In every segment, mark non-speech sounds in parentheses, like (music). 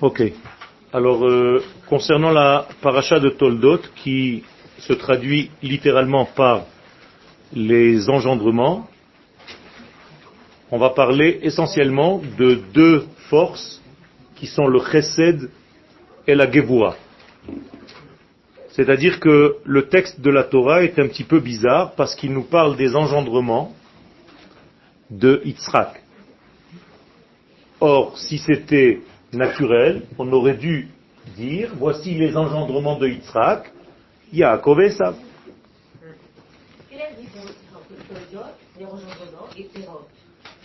Ok. Alors, euh, concernant la paracha de Toldot, qui se traduit littéralement par les engendrements, on va parler essentiellement de deux forces qui sont le chesed et la gevura. C'est-à-dire que le texte de la Torah est un petit peu bizarre parce qu'il nous parle des engendrements de Yitzhak. Or, si c'était naturel, on aurait dû dire, voici les engendrements de Yitzhak, Yaakov et Esav.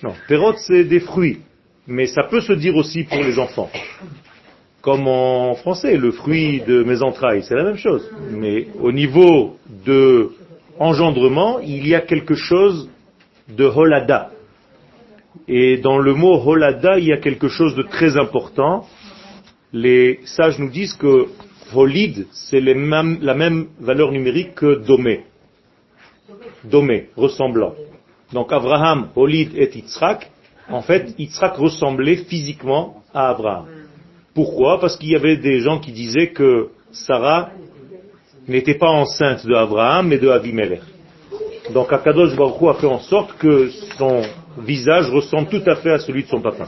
Non, Perot c'est des fruits, mais ça peut se dire aussi pour les enfants. Comme en français, le fruit de mes entrailles, c'est la même chose. Mais au niveau de engendrement, il y a quelque chose de holada. Et dans le mot holada, il y a quelque chose de très important. Les sages nous disent que holid, c'est la même valeur numérique que domé. Domé, ressemblant. Donc Abraham, holid et Yitzhak, en fait, Yitzhak ressemblait physiquement à Abraham. Pourquoi? Parce qu'il y avait des gens qui disaient que Sarah n'était pas enceinte de Abraham, mais de Abimelech. Donc Akadosh Baruch a fait en sorte que son visage ressemble tout à fait à celui de son papa.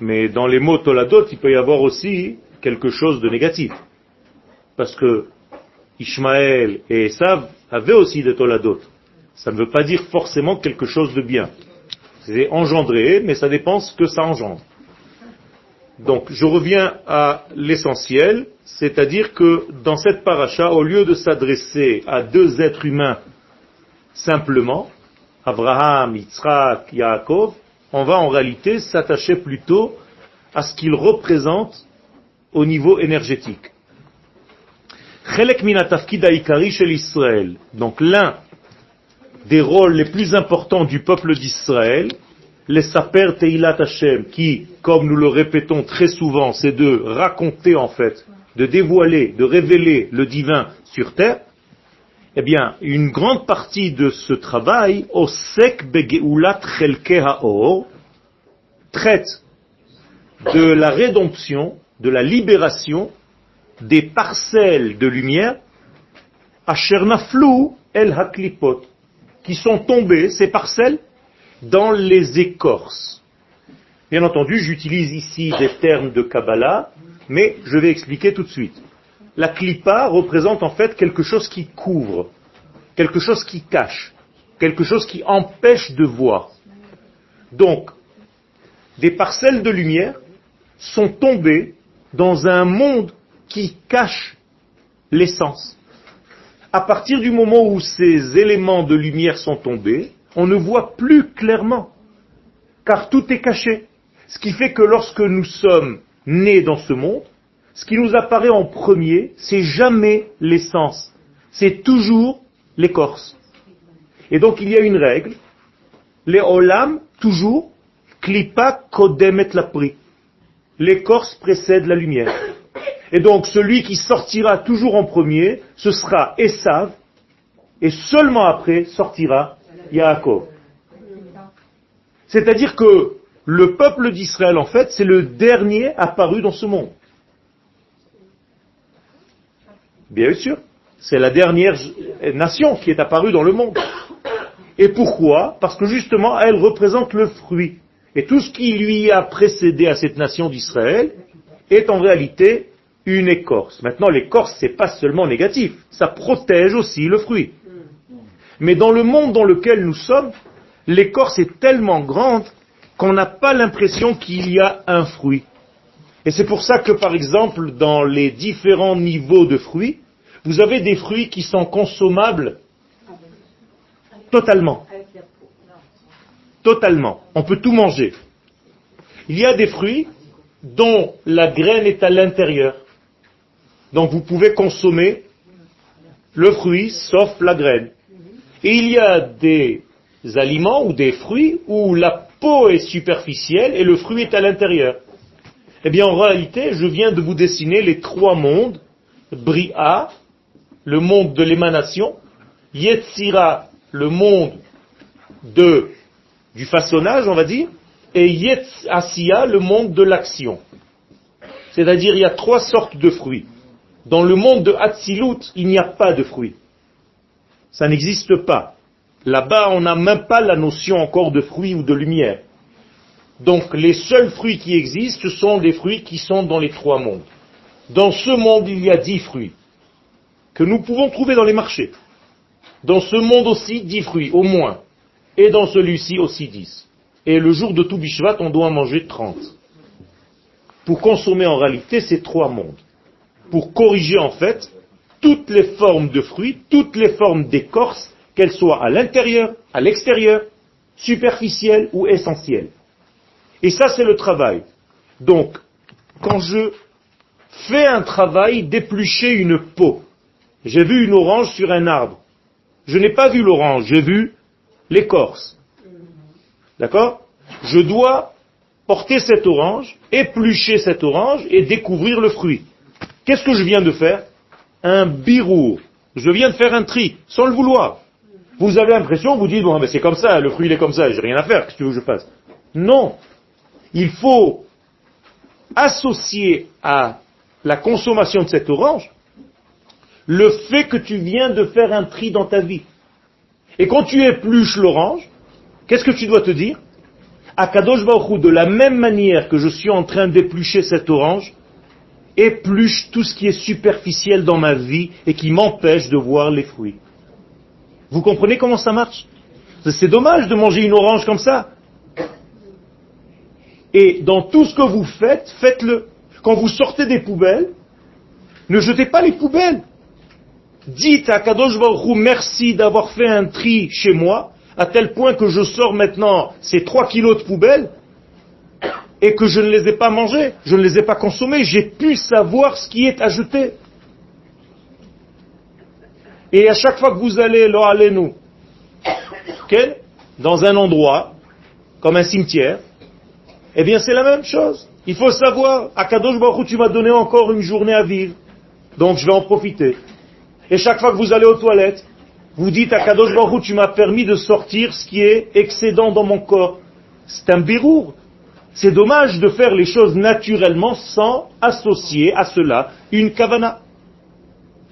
Mais dans les mots toladot, il peut y avoir aussi quelque chose de négatif. Parce que Ishmaël et Esav avaient aussi des toladot. Ça ne veut pas dire forcément quelque chose de bien. C'est engendré, mais ça dépend ce que ça engendre. Donc, je reviens à l'essentiel, c'est-à-dire que dans cette paracha, au lieu de s'adresser à deux êtres humains simplement, Abraham, Yitzhak, Yaakov, on va en réalité s'attacher plutôt à ce qu'ils représentent au niveau énergétique. Donc l'un des rôles les plus importants du peuple d'Israël, les saper Teilat Hashem, qui, comme nous le répétons très souvent, c'est de raconter en fait, de dévoiler, de révéler le divin sur terre, eh bien, une grande partie de ce travail, Osek Begeulat Chelke Haor, traite de la rédemption, de la libération des parcelles de lumière, Ashernaflou El Haklipot, qui sont tombées, ces parcelles, dans les écorces. Bien entendu, j'utilise ici des termes de Kabbalah, mais je vais expliquer tout de suite. La clipa représente en fait quelque chose qui couvre, quelque chose qui cache, quelque chose qui empêche de voir. Donc, des parcelles de lumière sont tombées dans un monde qui cache l'essence à partir du moment où ces éléments de lumière sont tombés, on ne voit plus clairement, car tout est caché. Ce qui fait que lorsque nous sommes nés dans ce monde, ce qui nous apparaît en premier, c'est jamais l'essence, c'est toujours l'écorce. Et donc il y a une règle, les olam, toujours, klipa kodemet la pri. L'écorce précède la lumière. Et donc celui qui sortira toujours en premier, ce sera Esav, et seulement après sortira Yaakov. C'est-à-dire que le peuple d'Israël, en fait, c'est le dernier apparu dans ce monde. Bien sûr, c'est la dernière nation qui est apparue dans le monde. Et pourquoi? Parce que justement, elle représente le fruit. Et tout ce qui lui a précédé à cette nation d'Israël est en réalité une écorce. Maintenant, l'écorce, c'est pas seulement négatif, ça protège aussi le fruit. Mais dans le monde dans lequel nous sommes, l'écorce est tellement grande qu'on n'a pas l'impression qu'il y a un fruit. Et c'est pour ça que, par exemple, dans les différents niveaux de fruits, vous avez des fruits qui sont consommables totalement. Totalement. On peut tout manger. Il y a des fruits dont la graine est à l'intérieur. Donc vous pouvez consommer le fruit sauf la graine. Et il y a des aliments ou des fruits où la peau est superficielle et le fruit est à l'intérieur. Eh bien en réalité, je viens de vous dessiner les trois mondes. Bria, le monde de l'émanation, Yetzira, le monde de, du façonnage, on va dire, et Yetz Asiya, le monde de l'action. C'est-à-dire, il y a trois sortes de fruits. Dans le monde de Hatzilut, il n'y a pas de fruits. Ça n'existe pas. Là-bas, on n'a même pas la notion encore de fruits ou de lumière. Donc, les seuls fruits qui existent, ce sont des fruits qui sont dans les trois mondes. Dans ce monde, il y a dix fruits que nous pouvons trouver dans les marchés. Dans ce monde aussi, dix fruits, au moins. Et dans celui-ci aussi dix. Et le jour de tout Bishvat, on doit en manger trente. Pour consommer en réalité ces trois mondes. Pour corriger en fait toutes les formes de fruits, toutes les formes d'écorce, qu'elles soient à l'intérieur, à l'extérieur, superficielles ou essentielles. Et ça, c'est le travail. Donc, quand je fais un travail d'éplucher une peau, j'ai vu une orange sur un arbre. Je n'ai pas vu l'orange, j'ai vu l'écorce. D'accord? Je dois porter cette orange, éplucher cette orange et découvrir le fruit. Qu'est-ce que je viens de faire? Un birour. Je viens de faire un tri, sans le vouloir. Vous avez l'impression, vous dites, bon, mais c'est comme ça, le fruit il est comme ça, j'ai rien à faire, qu'est-ce que tu veux que je fasse? Non. Il faut associer à la consommation de cette orange le fait que tu viens de faire un tri dans ta vie. Et quand tu épluches l'orange, qu'est-ce que tu dois te dire? Akadosh Baruch de la même manière que je suis en train d'éplucher cette orange, épluche tout ce qui est superficiel dans ma vie et qui m'empêche de voir les fruits. Vous comprenez comment ça marche? C'est dommage de manger une orange comme ça. Et dans tout ce que vous faites, faites-le. Quand vous sortez des poubelles, ne jetez pas les poubelles. Dites à Kadosh Baruch merci d'avoir fait un tri chez moi, à tel point que je sors maintenant ces trois kilos de poubelles et que je ne les ai pas mangés, je ne les ai pas consommés, j'ai pu savoir ce qui est à jeter. Et à chaque fois que vous allez, là, allez nous, (coughs) dans un endroit, comme un cimetière, eh bien c'est la même chose. Il faut savoir, à Kadosh Baruch tu m'as donné encore une journée à vivre, donc je vais en profiter. Et chaque fois que vous allez aux toilettes, vous dites à Kadosh Baruch tu m'as permis de sortir ce qui est excédent dans mon corps. C'est un birour. C'est dommage de faire les choses naturellement sans associer à cela une kavana.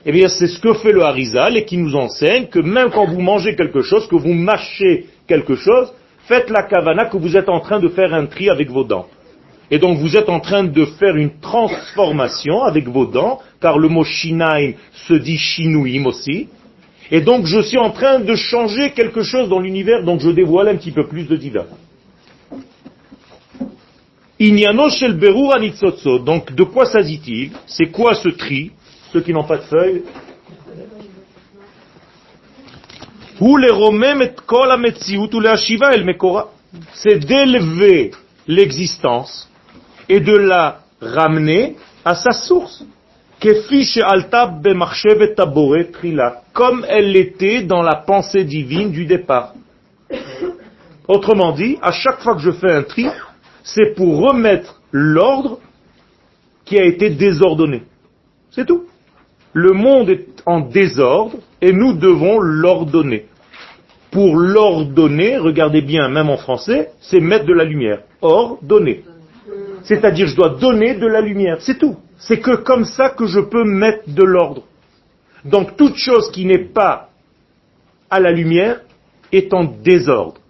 Eh bien, c'est ce que fait le Harizal et qui nous enseigne que même quand vous mangez quelque chose, que vous mâchez quelque chose, faites la kavana que vous êtes en train de faire un tri avec vos dents. Et donc vous êtes en train de faire une transformation avec vos dents, car le mot shinaim se dit shinouim aussi. Et donc je suis en train de changer quelque chose dans l'univers, donc je dévoile un petit peu plus de divin. Inyano shel berur Donc de quoi s'agit-il? C'est quoi ce tri? Ceux qui n'ont pas de feuilles. C'est d'élever l'existence et de la ramener à sa source. Comme elle l'était dans la pensée divine du départ. Autrement dit, à chaque fois que je fais un tri, c'est pour remettre l'ordre qui a été désordonné. C'est tout. Le monde est en désordre et nous devons l'ordonner. Pour l'ordonner, regardez bien, même en français, c'est mettre de la lumière. Ordonner. C'est-à-dire, je dois donner de la lumière. C'est tout. C'est que comme ça que je peux mettre de l'ordre. Donc, toute chose qui n'est pas à la lumière est en désordre.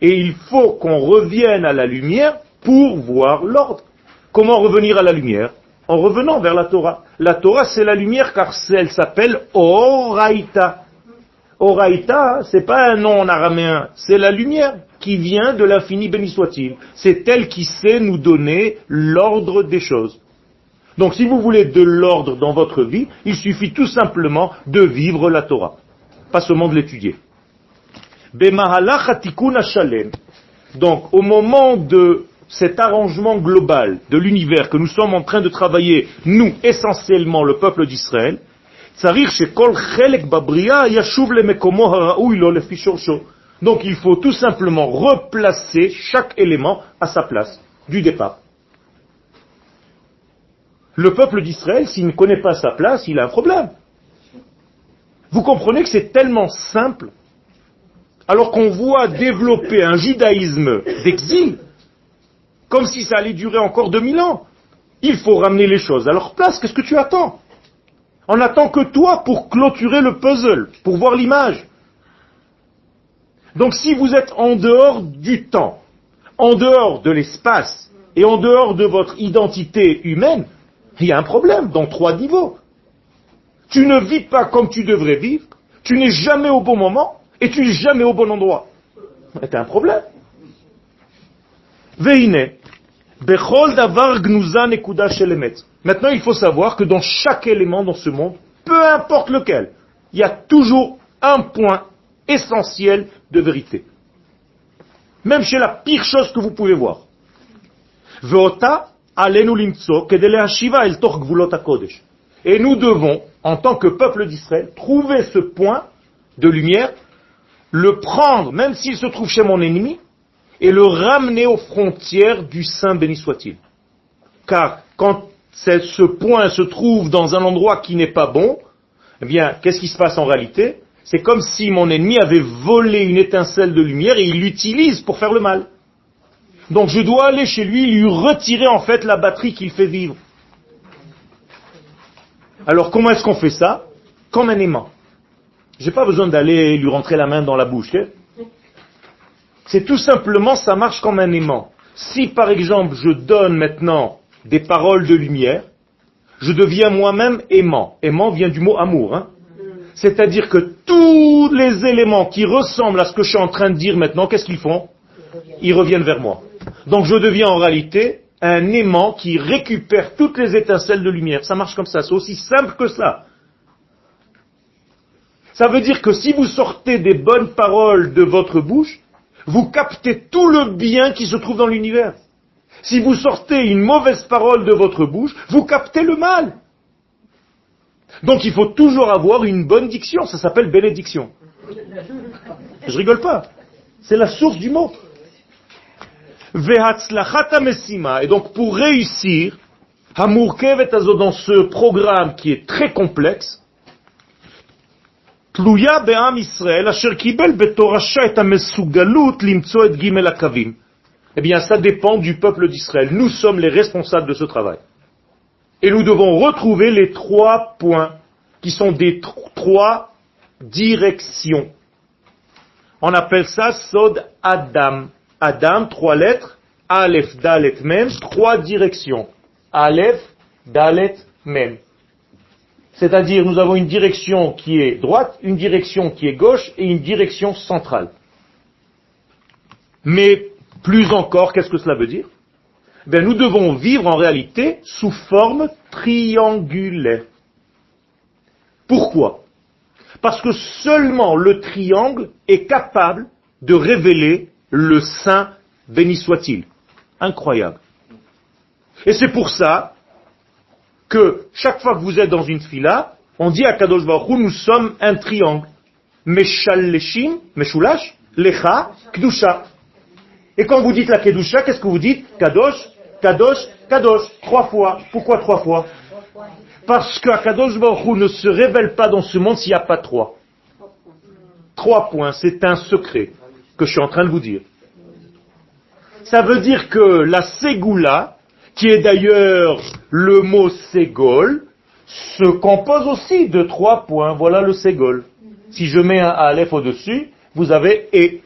Et il faut qu'on revienne à la lumière pour voir l'ordre. Comment revenir à la lumière? En revenant vers la Torah. La Torah, c'est la lumière car elle s'appelle Oraita. Oraita, c'est pas un nom en araméen, c'est la lumière qui vient de l'infini béni soit-il. C'est elle qui sait nous donner l'ordre des choses. Donc si vous voulez de l'ordre dans votre vie, il suffit tout simplement de vivre la Torah, pas seulement de l'étudier. Donc au moment de cet arrangement global de l'univers que nous sommes en train de travailler, nous, essentiellement le peuple d'Israël, donc il faut tout simplement replacer chaque élément à sa place du départ. Le peuple d'Israël, s'il ne connaît pas sa place, il a un problème. Vous comprenez que c'est tellement simple. alors qu'on voit développer un judaïsme d'exil, comme si ça allait durer encore 2000 ans. Il faut ramener les choses à leur place. Qu'est-ce que tu attends? On attend que toi pour clôturer le puzzle, pour voir l'image. Donc si vous êtes en dehors du temps, en dehors de l'espace et en dehors de votre identité humaine, il y a un problème dans trois niveaux. Tu ne vis pas comme tu devrais vivre, tu n'es jamais au bon moment et tu n'es jamais au bon endroit. C'est un problème. Maintenant, il faut savoir que dans chaque élément dans ce monde, peu importe lequel, il y a toujours un point essentiel de vérité. Même chez la pire chose que vous pouvez voir. Et nous devons, en tant que peuple d'Israël, trouver ce point de lumière, le prendre, même s'il se trouve chez mon ennemi, et le ramener aux frontières du Saint béni soit-il. Car quand ce point se trouve dans un endroit qui n'est pas bon, eh bien, qu'est-ce qui se passe en réalité? C'est comme si mon ennemi avait volé une étincelle de lumière et il l'utilise pour faire le mal. Donc je dois aller chez lui, lui retirer en fait la batterie qu'il fait vivre. Alors comment est-ce qu'on fait ça? Comme un aimant. J'ai pas besoin d'aller lui rentrer la main dans la bouche. Hein. C'est tout simplement, ça marche comme un aimant. Si par exemple je donne maintenant des paroles de lumière, je deviens moi-même aimant. Aimant vient du mot amour. Hein. C'est-à-dire que tous les éléments qui ressemblent à ce que je suis en train de dire maintenant, qu'est-ce qu'ils font? Ils reviennent vers moi. Donc je deviens en réalité un aimant qui récupère toutes les étincelles de lumière. Ça marche comme ça, c'est aussi simple que ça. Ça veut dire que si vous sortez des bonnes paroles de votre bouche, vous captez tout le bien qui se trouve dans l'univers. Si vous sortez une mauvaise parole de votre bouche, vous captez le mal. Donc il faut toujours avoir une bonne diction, ça s'appelle bénédiction. Je rigole pas. C'est la source du mot. Et donc pour réussir, dans ce programme qui est très complexe, תלויה בעם ישראל אשר קיבל בתורשה את המסוגלות למצוא את ג' הקווים. Eh bien, ça dépend du peuple d'Israël. Nous sommes les responsables de ce travail. Et nous devons retrouver les trois points qui sont des trois directions. On appelle ça Sod Adam. Adam, trois lettres. Aleph, Dalet, Mem, trois directions. Aleph, Dalet, Mem. C'est-à-dire, nous avons une direction qui est droite, une direction qui est gauche et une direction centrale. Mais plus encore, qu'est-ce que cela veut dire? Ben, Nous devons vivre en réalité sous forme triangulaire. Pourquoi? Parce que seulement le triangle est capable de révéler le Saint, béni soit-il. Incroyable. Et c'est pour ça que chaque fois que vous êtes dans une fila, on dit à Kadosh Baruch nous sommes un triangle. Meshaleshim, Meshulash, Lecha, Kdusha. Et quand vous dites la Kedusha, qu'est-ce que vous dites? Kadosh, Kadosh, Kadosh, trois fois. Pourquoi trois fois? Parce qu'Akadosh Baruch ne se révèle pas dans ce monde s'il n'y a pas trois. Trois points, c'est un secret que je suis en train de vous dire. Ça veut dire que la Ségoula, qui est d'ailleurs le mot ségol, se compose aussi de trois points. Voilà le ségol. Si je mets un aleph au-dessus, vous avez et.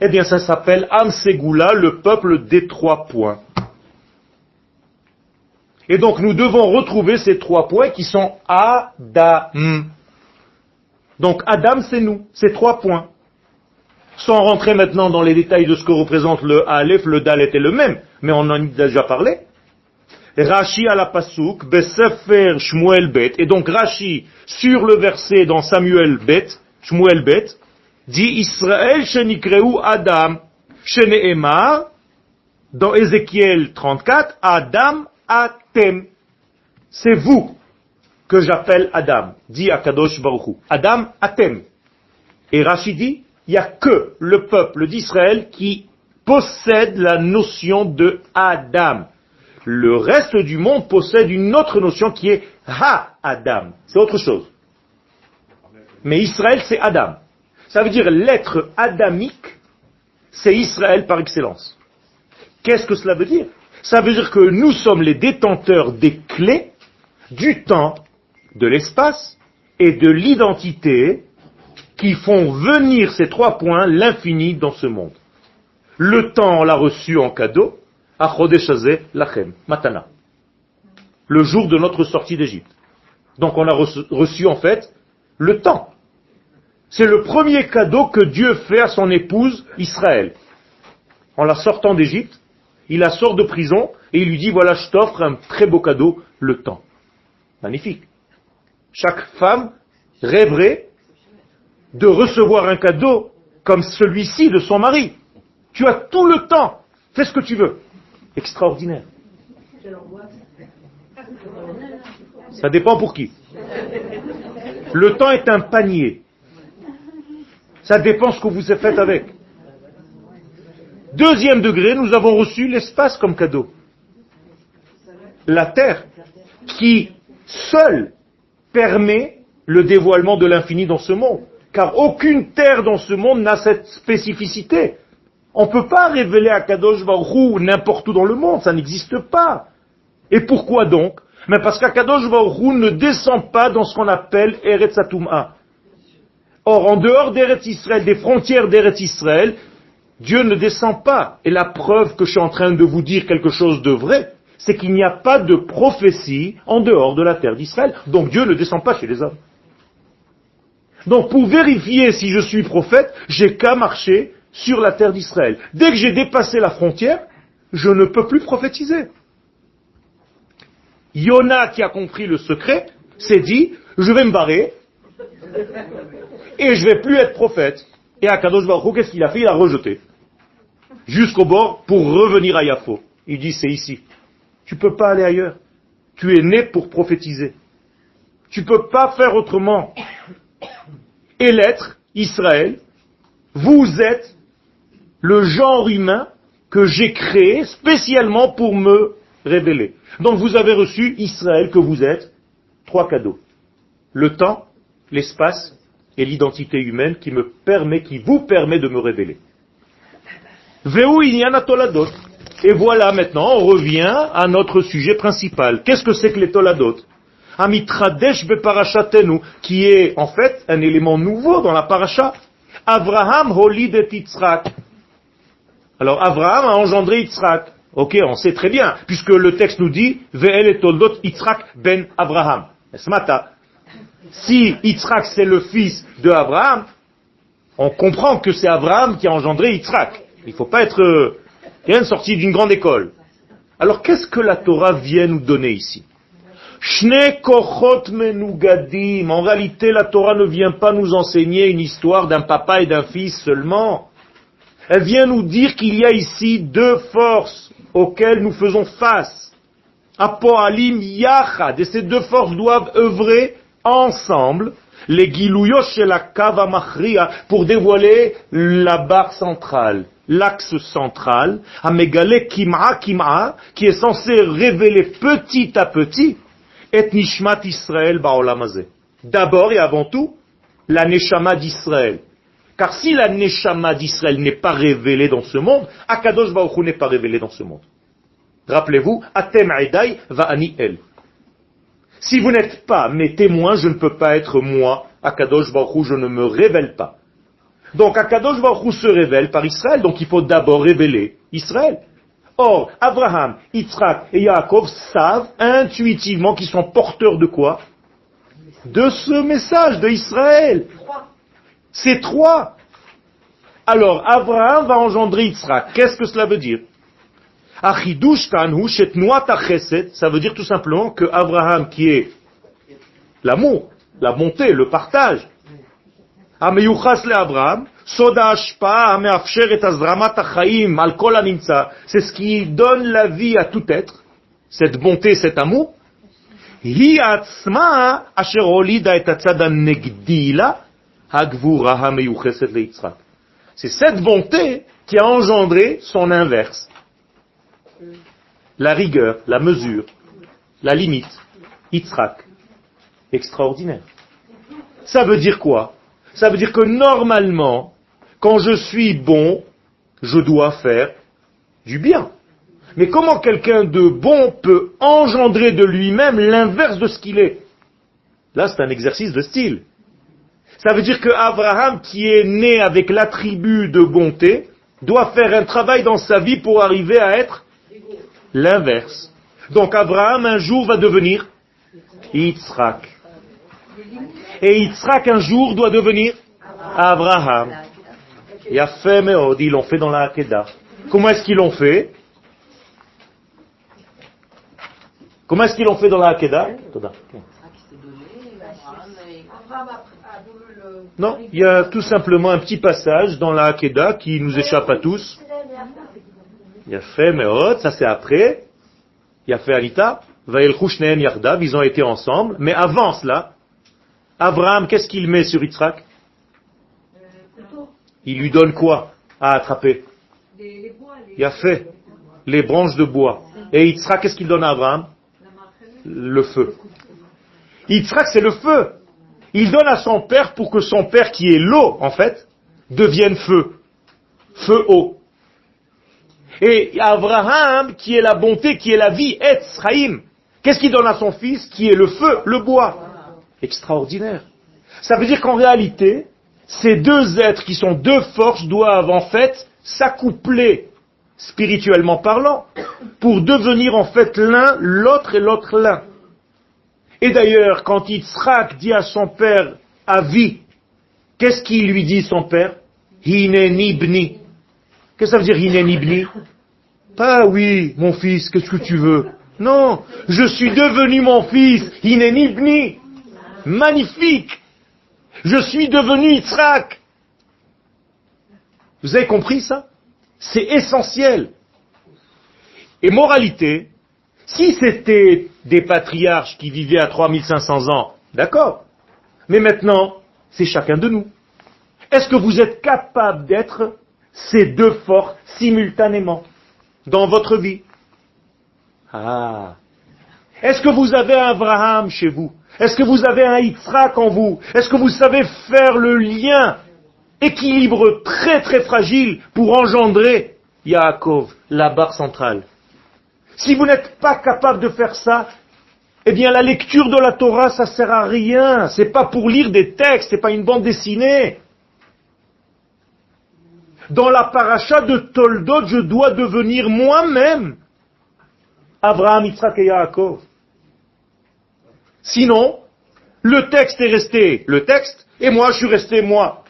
Eh bien, ça s'appelle Am Segula, le peuple des trois points. Et donc, nous devons retrouver ces trois points qui sont Adam. Donc, Adam, c'est nous, ces trois points. Sans rentrer maintenant dans les détails de ce que représente le Aleph, le Dalet et le même, mais on en a déjà parlé. Rashi à la Pasuk, Besefer Shmuel Bet, et donc Rashi, sur le verset dans Samuel Bet, Shmuel Bet, dit Israël shenikreu Adam, sheneemar, dans Ézéchiel 34, Adam Atem. C'est vous que j'appelle Adam, dit Akadosh Baruchu. Adam Atem. Et Rashi dit, il n'y a que le peuple d'Israël qui possède la notion de Adam. Le reste du monde possède une autre notion qui est Ha-Adam. C'est autre chose. Mais Israël, c'est Adam. Ça veut dire l'être adamique, c'est Israël par excellence. Qu'est-ce que cela veut dire? Ça veut dire que nous sommes les détenteurs des clés du temps, de l'espace et de l'identité qui font venir ces trois points, l'infini, dans ce monde. Le temps, on l'a reçu en cadeau, le jour de notre sortie d'Égypte. Donc on a reçu en fait le temps. C'est le premier cadeau que Dieu fait à son épouse Israël. En la sortant d'Égypte, il la sort de prison et il lui dit voilà, je t'offre un très beau cadeau, le temps. Magnifique. Chaque femme rêverait de recevoir un cadeau comme celui-ci de son mari. Tu as tout le temps. Fais ce que tu veux. Extraordinaire. Ça dépend pour qui. Le temps est un panier. Ça dépend ce que vous avez fait avec. Deuxième degré, nous avons reçu l'espace comme cadeau. La terre, qui seule permet le dévoilement de l'infini dans ce monde. Car aucune terre dans ce monde n'a cette spécificité. On ne peut pas révéler à Kadosh n'importe où dans le monde, ça n'existe pas. Et pourquoi donc? Mais parce qu'Akadosh Baruch ne descend pas dans ce qu'on appelle Eretz Or, en dehors d'Eretz Israël, des frontières d'Eretz Israël, Dieu ne descend pas. Et la preuve que je suis en train de vous dire quelque chose de vrai, c'est qu'il n'y a pas de prophétie en dehors de la terre d'Israël. Donc Dieu ne descend pas chez les hommes. Donc pour vérifier si je suis prophète, j'ai qu'à marcher sur la terre d'Israël. Dès que j'ai dépassé la frontière, je ne peux plus prophétiser. Yona qui a compris le secret s'est dit, je vais me barrer et je vais plus être prophète. Et Akadosh Baruch qu'est-ce qu'il a fait? Il a rejeté. Jusqu'au bord pour revenir à Yafo. Il dit, c'est ici. Tu ne peux pas aller ailleurs. Tu es né pour prophétiser. Tu ne peux pas faire autrement. Et l'être, Israël, vous êtes le genre humain que j'ai créé spécialement pour me révéler. Donc vous avez reçu Israël que vous êtes, trois cadeaux. Le temps, l'espace et l'identité humaine qui me permet, qui vous permet de me révéler. Et voilà maintenant, on revient à notre sujet principal. Qu'est-ce que c'est que les toladot? Amitradesh beparashatenu, qui est en fait un élément nouveau dans la paracha. Abraham holidet Yitzhak. Alors Abraham a engendré Yitzhak. Ok, on sait très bien, puisque le texte nous dit Ve'el et toldot Yitzhak ben Abraham. Si Yitzhak c'est le fils de Abraham, on comprend que c'est Abraham qui a engendré Yitzhak. Il ne faut pas être euh, rien sorti d'une grande école. Alors qu'est-ce que la Torah vient nous donner ici? En réalité, la Torah ne vient pas nous enseigner une histoire d'un papa et d'un fils seulement. Elle vient nous dire qu'il y a ici deux forces auxquelles nous faisons face. Apoalim Yachad. Et ces deux forces doivent œuvrer ensemble les Gilouyosh et la Kava Machria pour dévoiler la barre centrale, l'axe central, Amegale Kim'a Kim'a, qui est censé révéler petit à petit et Nishmat Israël Baolamazé. D'abord et avant tout, la Neshama d'Israël. Car si la Neshama d'Israël n'est pas révélée dans ce monde, Akadosh Baruch n'est pas révélé dans ce monde. Rappelez-vous, Atem Aedai va Ani El. Si vous n'êtes pas mes témoins, je ne peux pas être moi, Akadosh Baruch je ne me révèle pas. Donc Akadosh Baruch se révèle par Israël, donc il faut d'abord révéler Israël. Or, Abraham, Yitzhak et Yaakov savent intuitivement qu'ils sont porteurs de quoi? De ce message de Israël. C'est trois. Alors, Abraham va engendrer Yitzhak. Qu'est-ce que cela veut dire? Ça veut dire tout simplement que Abraham, qui est l'amour, la bonté, le partage, c'est ce qui donne la vie à tout être, cette bonté, cet amour. C'est cette bonté qui a engendré son inverse la rigueur, la mesure, la limite. Yitzhak. Extraordinaire. Ça veut dire quoi? Ça veut dire que normalement, quand je suis bon, je dois faire du bien. Mais comment quelqu'un de bon peut engendrer de lui-même l'inverse de ce qu'il est? Là, c'est un exercice de style. Ça veut dire que Abraham, qui est né avec l'attribut de bonté, doit faire un travail dans sa vie pour arriver à être l'inverse. Donc Abraham, un jour, va devenir Yitzhak. Et Yitzhak, un jour, doit devenir Abraham. Il a fait, mais ils l'ont fait dans la Hakeda. Comment est-ce qu'ils l'ont fait? Comment est-ce qu'ils l'ont fait dans la Hakeda Non, il y a tout simplement un petit passage dans la Hakeda qui nous échappe à tous. Il a fait Meot, ça c'est après. Il a fait Anita. Vael Yardav, ils ont été ensemble. Mais avant cela, Abraham, qu'est-ce qu'il met sur Yitzhak? Il lui donne quoi à attraper? Il a fait les branches de bois. Et Yitzhak, qu'est-ce qu'il donne à Abraham? Le feu. Yitzhak, c'est le feu. Il donne à son père pour que son père, qui est l'eau, en fait, devienne feu. Feu eau. Et Abraham, qui est la bonté, qui est la vie, Etzraïm, qu'est-ce qu'il donne à son fils, qui est le feu, le bois? Extraordinaire. Ça veut dire qu'en réalité, ces deux êtres qui sont deux forces doivent en fait s'accoupler spirituellement parlant pour devenir en fait l'un l'autre et l'autre l'un. Et d'ailleurs, quand Yitzhak dit à son père, Avi, qu'est-ce qu'il lui dit son père Hinenibni. Qu'est-ce que ça veut dire Hinenibni Pas oui, mon fils, qu'est-ce que tu veux? Non, je suis devenu mon fils, Hinenibni. Magnifique Je suis devenu Yitzhak. Vous avez compris ça? C'est essentiel. Et moralité, si c'était des patriarches qui vivaient à 3500 ans, d'accord. Mais maintenant, c'est chacun de nous. Est-ce que vous êtes capable d'être ces deux forces simultanément dans votre vie? Ah. Est-ce que vous avez un Abraham chez vous? Est-ce que vous avez un Yitzhak en vous? Est-ce que vous savez faire le lien équilibre très très fragile pour engendrer Yaakov, la barre centrale? Si vous n'êtes pas capable de faire ça, eh bien la lecture de la Torah, ça sert à rien. C'est pas pour lire des textes, c'est pas une bande dessinée. Dans la paracha de Toldot, je dois devenir moi-même Abraham, Yitzhak et Yaakov. Sinon, le texte est resté le texte, et moi je suis resté moi.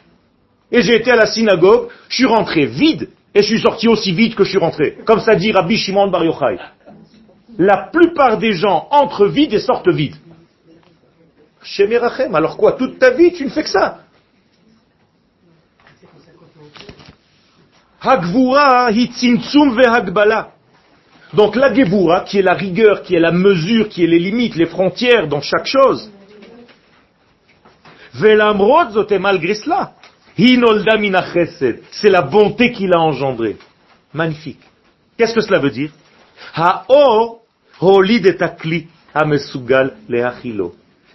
Et j'ai été à la synagogue, je suis rentré vide, et je suis sorti aussi vite que je suis rentré. Comme ça dit Rabbi Shimon Bar Yochai la plupart des gens entrent vides et sortent vides. Shemirachem, alors quoi Toute ta vie, tu ne fais que ça. Hagvura ve Donc la gevura, qui est la rigueur, qui est la mesure, qui est les limites, les frontières dans chaque chose. Velamrod malgré cela. C'est la bonté qu'il a engendrée. Magnifique. Qu'est-ce que cela veut dire? Ha'or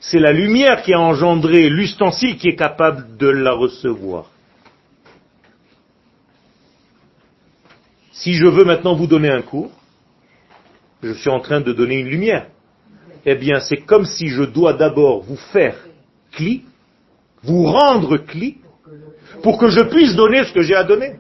c'est la lumière qui a engendré l'ustensile qui est capable de la recevoir. Si je veux maintenant vous donner un cours, je suis en train de donner une lumière. Eh bien, c'est comme si je dois d'abord vous faire cli, vous rendre cli, pour que je puisse donner ce que j'ai à donner.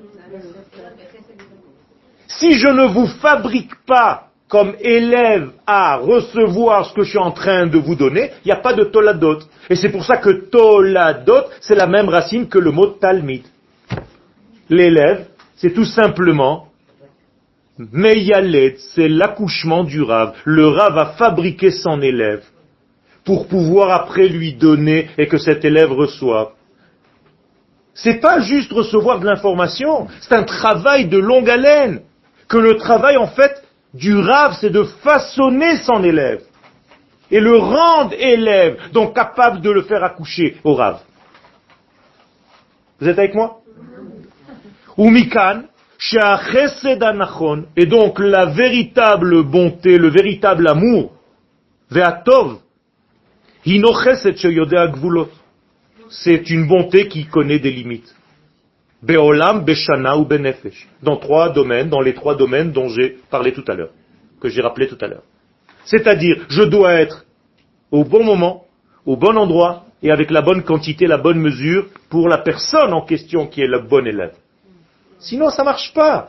Si je ne vous fabrique pas comme élève à recevoir ce que je suis en train de vous donner, il n'y a pas de toladot. Et c'est pour ça que toladot, c'est la même racine que le mot talmid. L'élève, c'est tout simplement Meyalet, c'est l'accouchement du rave. Le rave a fabriqué son élève pour pouvoir après lui donner et que cet élève reçoive. C'est pas juste recevoir de l'information, c'est un travail de longue haleine. Que le travail, en fait, du rave, c'est de façonner son élève et le rendre élève, donc capable de le faire accoucher au rave. Vous êtes avec moi? Umikan, et donc la véritable bonté, le véritable amour, ve'atov, c'est une bonté qui connaît des limites. Beolam, Beshana ou Benefesh. Dans trois domaines, dans les trois domaines dont j'ai parlé tout à l'heure, que j'ai rappelé tout à l'heure. C'est-à-dire, je dois être au bon moment, au bon endroit, et avec la bonne quantité, la bonne mesure, pour la personne en question qui est le bon élève. Sinon, ça ne marche pas.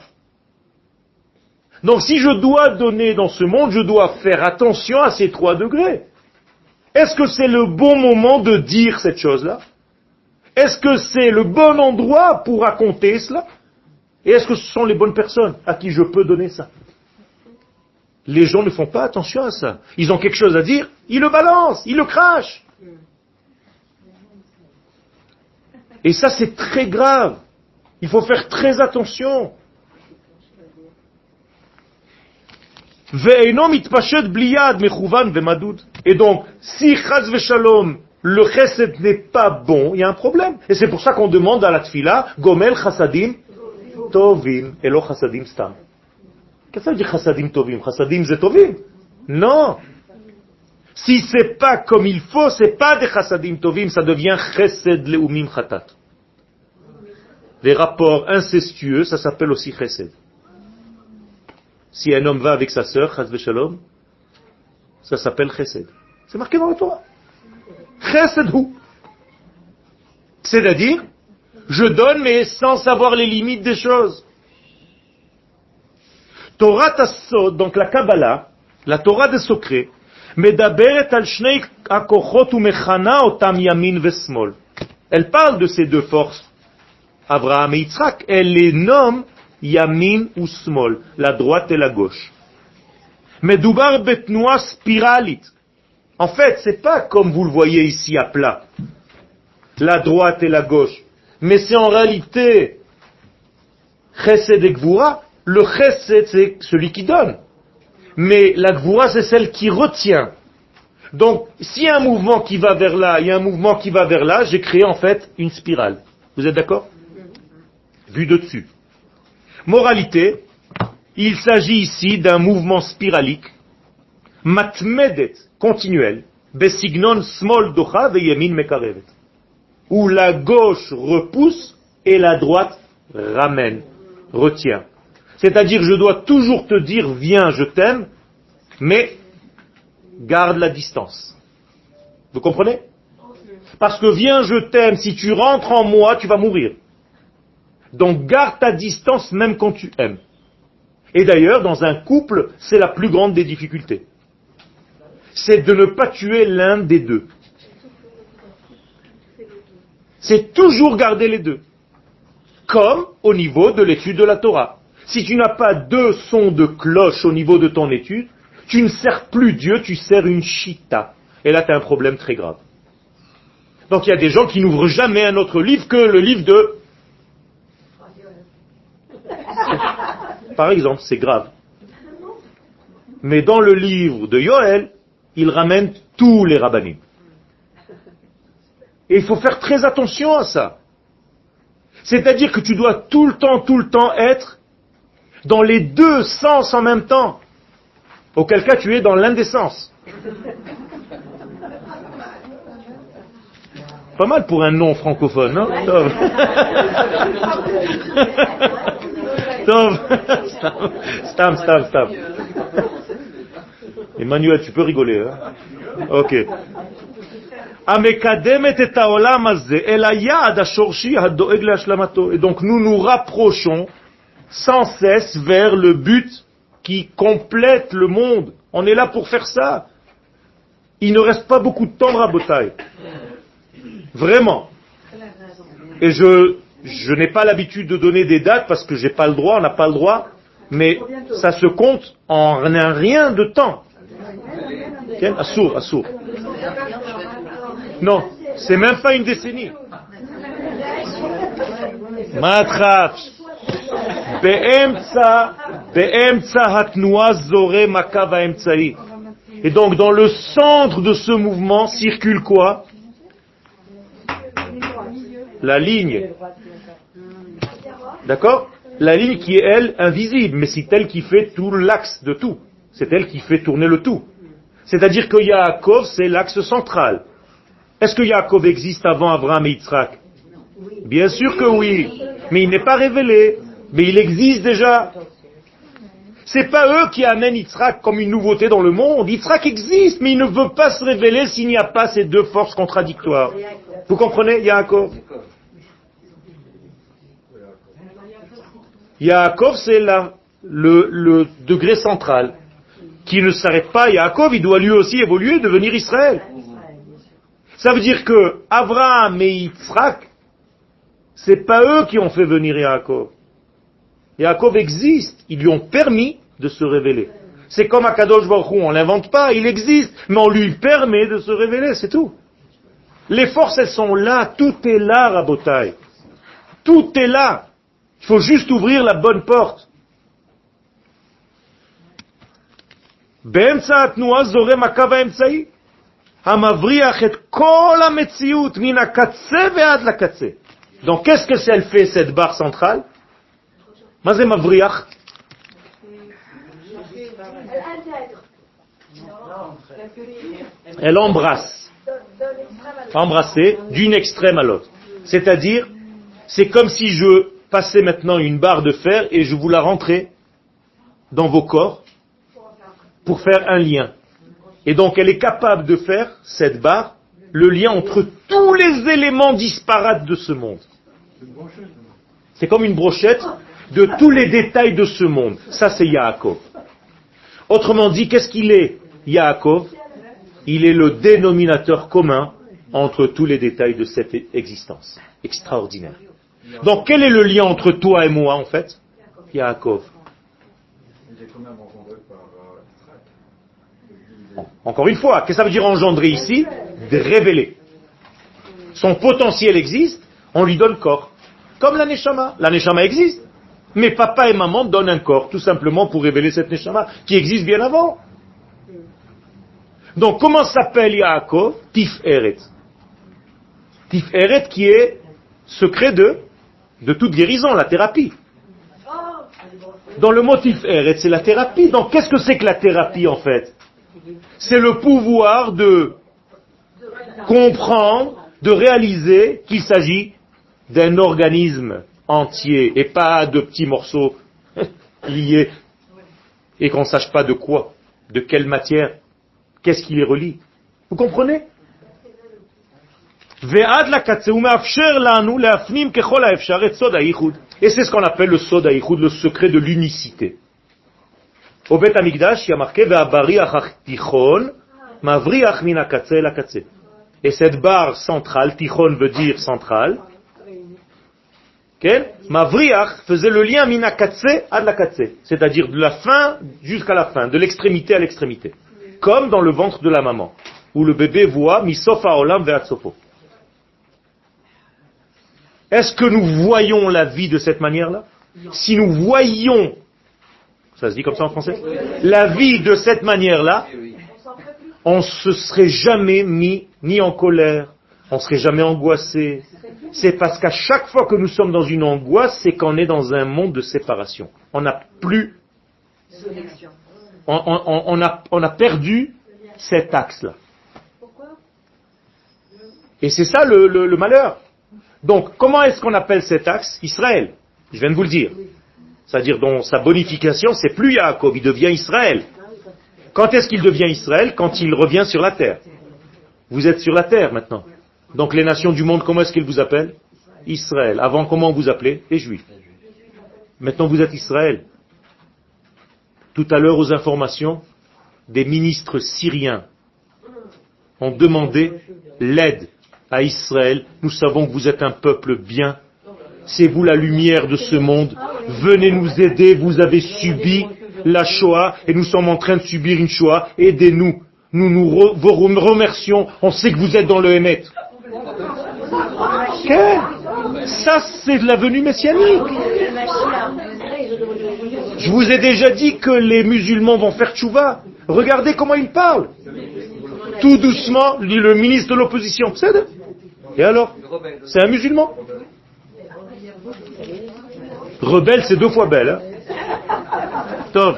Donc si je dois donner dans ce monde, je dois faire attention à ces trois degrés. Est-ce que c'est le bon moment de dire cette chose-là? Est-ce que c'est le bon endroit pour raconter cela? Et est-ce que ce sont les bonnes personnes à qui je peux donner ça? Les gens ne font pas attention à ça. Ils ont quelque chose à dire, ils le balancent, ils le crachent. Et ça c'est très grave. Il faut faire très attention. Et donc, si chaz shalom, le chesed n'est pas bon, il y a un problème. Et c'est pour ça qu'on demande à la tfila, gomel chasadim tovim, et lo chasadim stam. Qu'est-ce que ça veut dire chasadim tovim? Chasadim c'est tovim? Non. Si c'est pas comme il faut, c'est pas des chasadim tovim, ça devient chesed leumim chatat. Les rapports incestueux, ça s'appelle aussi chesed. Si un homme va avec sa sœur, chas shalom, ça s'appelle chesed. C'est marqué dans le Torah. C'est-à-dire, je donne mais sans savoir les limites des choses. Torah Tassod, donc la Kabbalah, la Torah des secrets, elle parle de ces deux forces, Abraham et Yitzhak, elle les nomme Yamin ou Smol, la droite et la gauche. Medubar betnoa spiralit en fait, c'est pas comme vous le voyez ici à plat, la droite et la gauche, mais c'est en réalité chesed et gvura. Le chesed, c'est celui qui donne. Mais la gvura, c'est celle qui retient. Donc, s'il y a un mouvement qui va vers là, il y a un mouvement qui va vers là, j'ai créé en fait une spirale. Vous êtes d'accord? Vu de dessus. Moralité, il s'agit ici d'un mouvement spiralique, matmedet, continuel, besignon small docha où la gauche repousse et la droite ramène, retient. C'est-à-dire, je dois toujours te dire, viens, je t'aime, mais garde la distance. Vous comprenez? Parce que viens, je t'aime, si tu rentres en moi, tu vas mourir. Donc garde ta distance même quand tu aimes. Et d'ailleurs, dans un couple, c'est la plus grande des difficultés. C'est de ne pas tuer l'un des deux. C'est toujours garder les deux. Comme au niveau de l'étude de la Torah. Si tu n'as pas deux sons de cloche au niveau de ton étude, tu ne sers plus Dieu, tu sers une chita. Et là, tu as un problème très grave. Donc il y a des gens qui n'ouvrent jamais un autre livre que le livre de... (laughs) Par exemple, c'est grave. Mais dans le livre de Yoel, il ramène tous les rabbinim. Et il faut faire très attention à ça. C'est-à-dire que tu dois tout le temps, tout le temps être dans les deux sens en même temps. Auquel cas tu es dans l'indécence. Pas mal pour un nom francophone, non (laughs) Stam, stam, stam. Emmanuel, tu peux rigoler, hein? Ok. Et donc nous nous rapprochons sans cesse vers le but qui complète le monde. On est là pour faire ça. Il ne reste pas beaucoup de temps à Botaï. Vraiment. Et je, je n'ai pas l'habitude de donner des dates parce que j'ai pas le droit, on n'a pas le droit, mais ça se compte en un rien de temps. Assour, assour. Non, c'est même pas une décennie. Et donc dans le centre de ce mouvement circule quoi? La ligne. D'accord? La ligne qui est, elle, invisible, mais c'est elle qui fait tout l'axe de tout. C'est elle qui fait tourner le tout. C'est-à-dire que Yaakov, c'est l'axe central. Est-ce que Yaakov existe avant Abraham et Yitzhak? Bien sûr que oui, mais il n'est pas révélé, mais il existe déjà. C'est pas eux qui amènent Yitzhak comme une nouveauté dans le monde. Yitzhak existe, mais il ne veut pas se révéler s'il n'y a pas ces deux forces contradictoires. Vous comprenez, Yaakov? Yaakov, c'est le, le degré central qui ne s'arrête pas. Yaakov, il doit lui aussi évoluer, devenir Israël. Ça veut dire que Abraham et Yitzhak, c'est pas eux qui ont fait venir Yaakov. Yaakov existe, ils lui ont permis de se révéler. C'est comme Akadosh Baruch Hu, on l'invente pas, il existe, mais on lui permet de se révéler, c'est tout. Les forces, elles sont là, tout est là, Rabotai. Tout est là. Il faut juste ouvrir la bonne porte. באמצע התנועה זורם הקו האמצעי, המבריח את כל המציאות מן הקצה ועד לקצה. Donc qu'est-ce que elle fait cette barre centrale מה זה מבריח? Elle embrasse. Embrasser d'une extrême à l'autre. C'est-à-dire, c'est comme si je passais maintenant une barre de fer et je vous la rentrais dans vos corps pour faire un lien. Et donc elle est capable de faire, cette barre, le lien entre tous les éléments disparates de ce monde. C'est comme une brochette de tous les détails de ce monde. Ça, c'est Yaakov. Autrement dit, qu'est-ce qu'il est, Yaakov? Il est le dénominateur commun entre tous les détails de cette existence. Extraordinaire. Donc, quel est le lien entre toi et moi, en fait? Yaakov. Encore une fois, qu'est-ce que ça veut dire engendrer ici révéler. Son potentiel existe, on lui donne corps. Comme la Neshama. La Neshama existe. Mais papa et maman donnent un corps, tout simplement pour révéler cette Neshama, qui existe bien avant. Donc, comment s'appelle Yaakov? Tif Eret. Tif Eret qui est secret de toute guérison, la thérapie. Dans le mot Tif Eret, c'est la thérapie. Donc, qu'est-ce que c'est que la thérapie, en fait? C'est le pouvoir de comprendre, de réaliser qu'il s'agit d'un organisme entier et pas de petits morceaux (laughs) liés et qu'on ne sache pas de quoi, de quelle matière, qu'est-ce qui les relie. Vous comprenez? Et c'est ce qu'on appelle le sod le secret de l'unicité. Au Bet Amigdash, il y a marqué Et cette barre centrale, tichon veut dire centrale, Mavriach faisait le lien minakatse à la c'est-à-dire de la fin jusqu'à la fin, de l'extrémité à l'extrémité. Comme dans le ventre de la maman, où le bébé voit misofa olam ve'atsofo. Est-ce que nous voyons la vie de cette manière-là Si nous voyions, ça se dit comme ça en français, la vie de cette manière-là, on se serait jamais mis ni en colère, on serait jamais angoissé, c'est parce qu'à chaque fois que nous sommes dans une angoisse, c'est qu'on est dans un monde de séparation. On n'a plus... On, a, perdu cet axe-là. Et c'est ça le, malheur. Donc, comment est-ce qu'on appelle cet axe Israël. Je viens de vous le dire. C'est-à-dire, dans sa bonification, c'est plus Yaakov, il devient Israël. Quand est-ce qu'il devient Israël Quand il revient sur la terre. Vous êtes sur la terre maintenant. Donc les nations du monde, comment est-ce qu'ils vous appellent Israël. Avant, comment vous appelez Les Juifs. Maintenant, vous êtes Israël. Tout à l'heure, aux informations, des ministres syriens ont demandé l'aide à Israël. Nous savons que vous êtes un peuple bien. C'est vous la lumière de ce monde. Venez nous aider. Vous avez subi la Shoah et nous sommes en train de subir une Shoah. Aidez-nous. Nous nous remercions. On sait que vous êtes dans le Hémet. Ça, c'est de la venue messianique. Je vous ai déjà dit que les musulmans vont faire tchouva. Regardez comment ils parlent. Tout doucement, le ministre de l'opposition. Et alors C'est un musulman Rebelle, c'est deux fois belle. Hein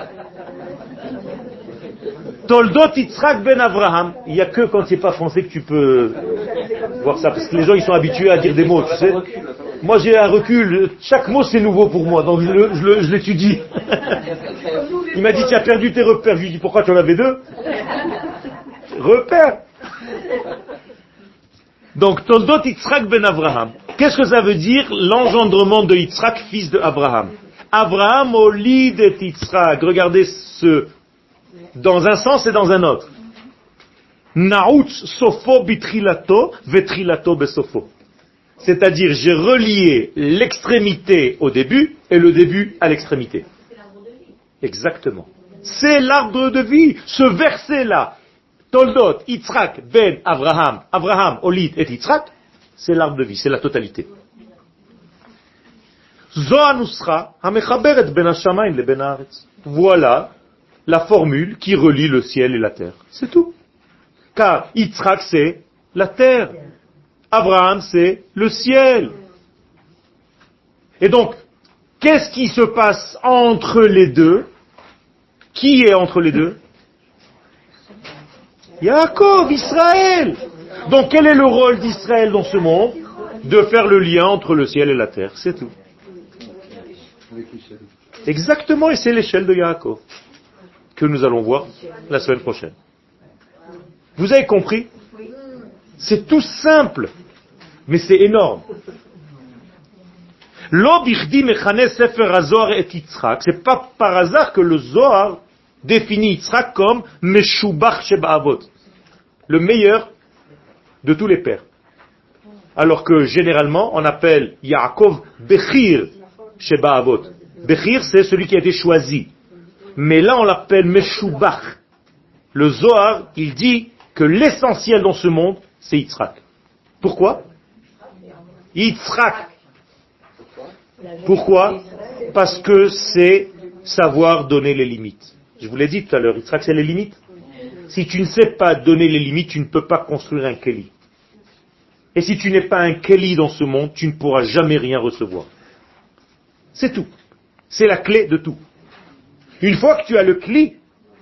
Toldot Yitzhak ben Abraham. Il n'y a que quand c'est pas français que tu peux voir ça, parce que les gens ils sont habitués à dire des mots, tu sais. Moi j'ai un recul, chaque mot c'est nouveau pour moi, donc je l'étudie. Il m'a dit tu as perdu tes repères, je lui ai dit pourquoi tu en avais deux? Repères Donc Toldot Yitzhak ben Abraham. Qu'est-ce que ça veut dire l'engendrement de Yitzhak, fils de Abraham Abraham au lit de Yitzhak. Regardez ce dans un sens et dans un autre. Naout sofo bitrilato vetrilato besofo. C'est-à-dire, j'ai relié l'extrémité au début et le début à l'extrémité. Exactement. C'est l'arbre de vie. Ce verset-là, Toldot, Yitzhak, Ben, Abraham, Abraham, Olid et Yitzhak, c'est l'arbre de vie, c'est la totalité. Voilà la formule qui relie le ciel et la terre. C'est tout. Car Yitzhak, c'est la terre. Abraham, c'est le ciel. Et donc, qu'est-ce qui se passe entre les deux? Qui est entre les deux? Yaakov, Israël. Donc quel est le rôle d'Israël dans ce monde De faire le lien entre le ciel et la terre, c'est tout. Exactement, et c'est l'échelle de Yaakov que nous allons voir la semaine prochaine. Vous avez compris? C'est tout simple, mais c'est énorme. C'est pas par hasard que le Zohar définit Yitzhak comme Meshubach Shebaavot, le meilleur de tous les pères. Alors que généralement, on appelle Yaakov Bechir Shebaavot. Bechir, c'est celui qui a été choisi. Mais là, on l'appelle Meshubach. Le Zohar, il dit que l'essentiel dans ce monde, c'est Yitzhak. Pourquoi? Yitzhak. Pourquoi? Parce que c'est savoir donner les limites. Je vous l'ai dit tout à l'heure, Yitzhak, c'est les limites. Si tu ne sais pas donner les limites, tu ne peux pas construire un Keli. Et si tu n'es pas un Keli dans ce monde, tu ne pourras jamais rien recevoir. C'est tout. C'est la clé de tout. Une fois que tu as le Kli,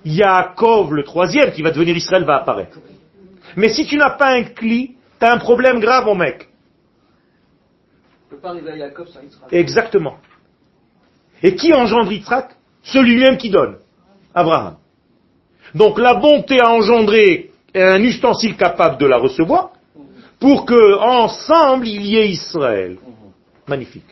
Yaakov, le troisième, qui va devenir Israël, va apparaître. Mais si tu n'as pas un Kli, tu as un problème grave, mon mec. Exactement. Et qui engendre Yitzhak? Celui-même qui donne. Abraham. Donc la bonté a engendré un ustensile capable de la recevoir pour que ensemble il y ait Israël. Magnifique.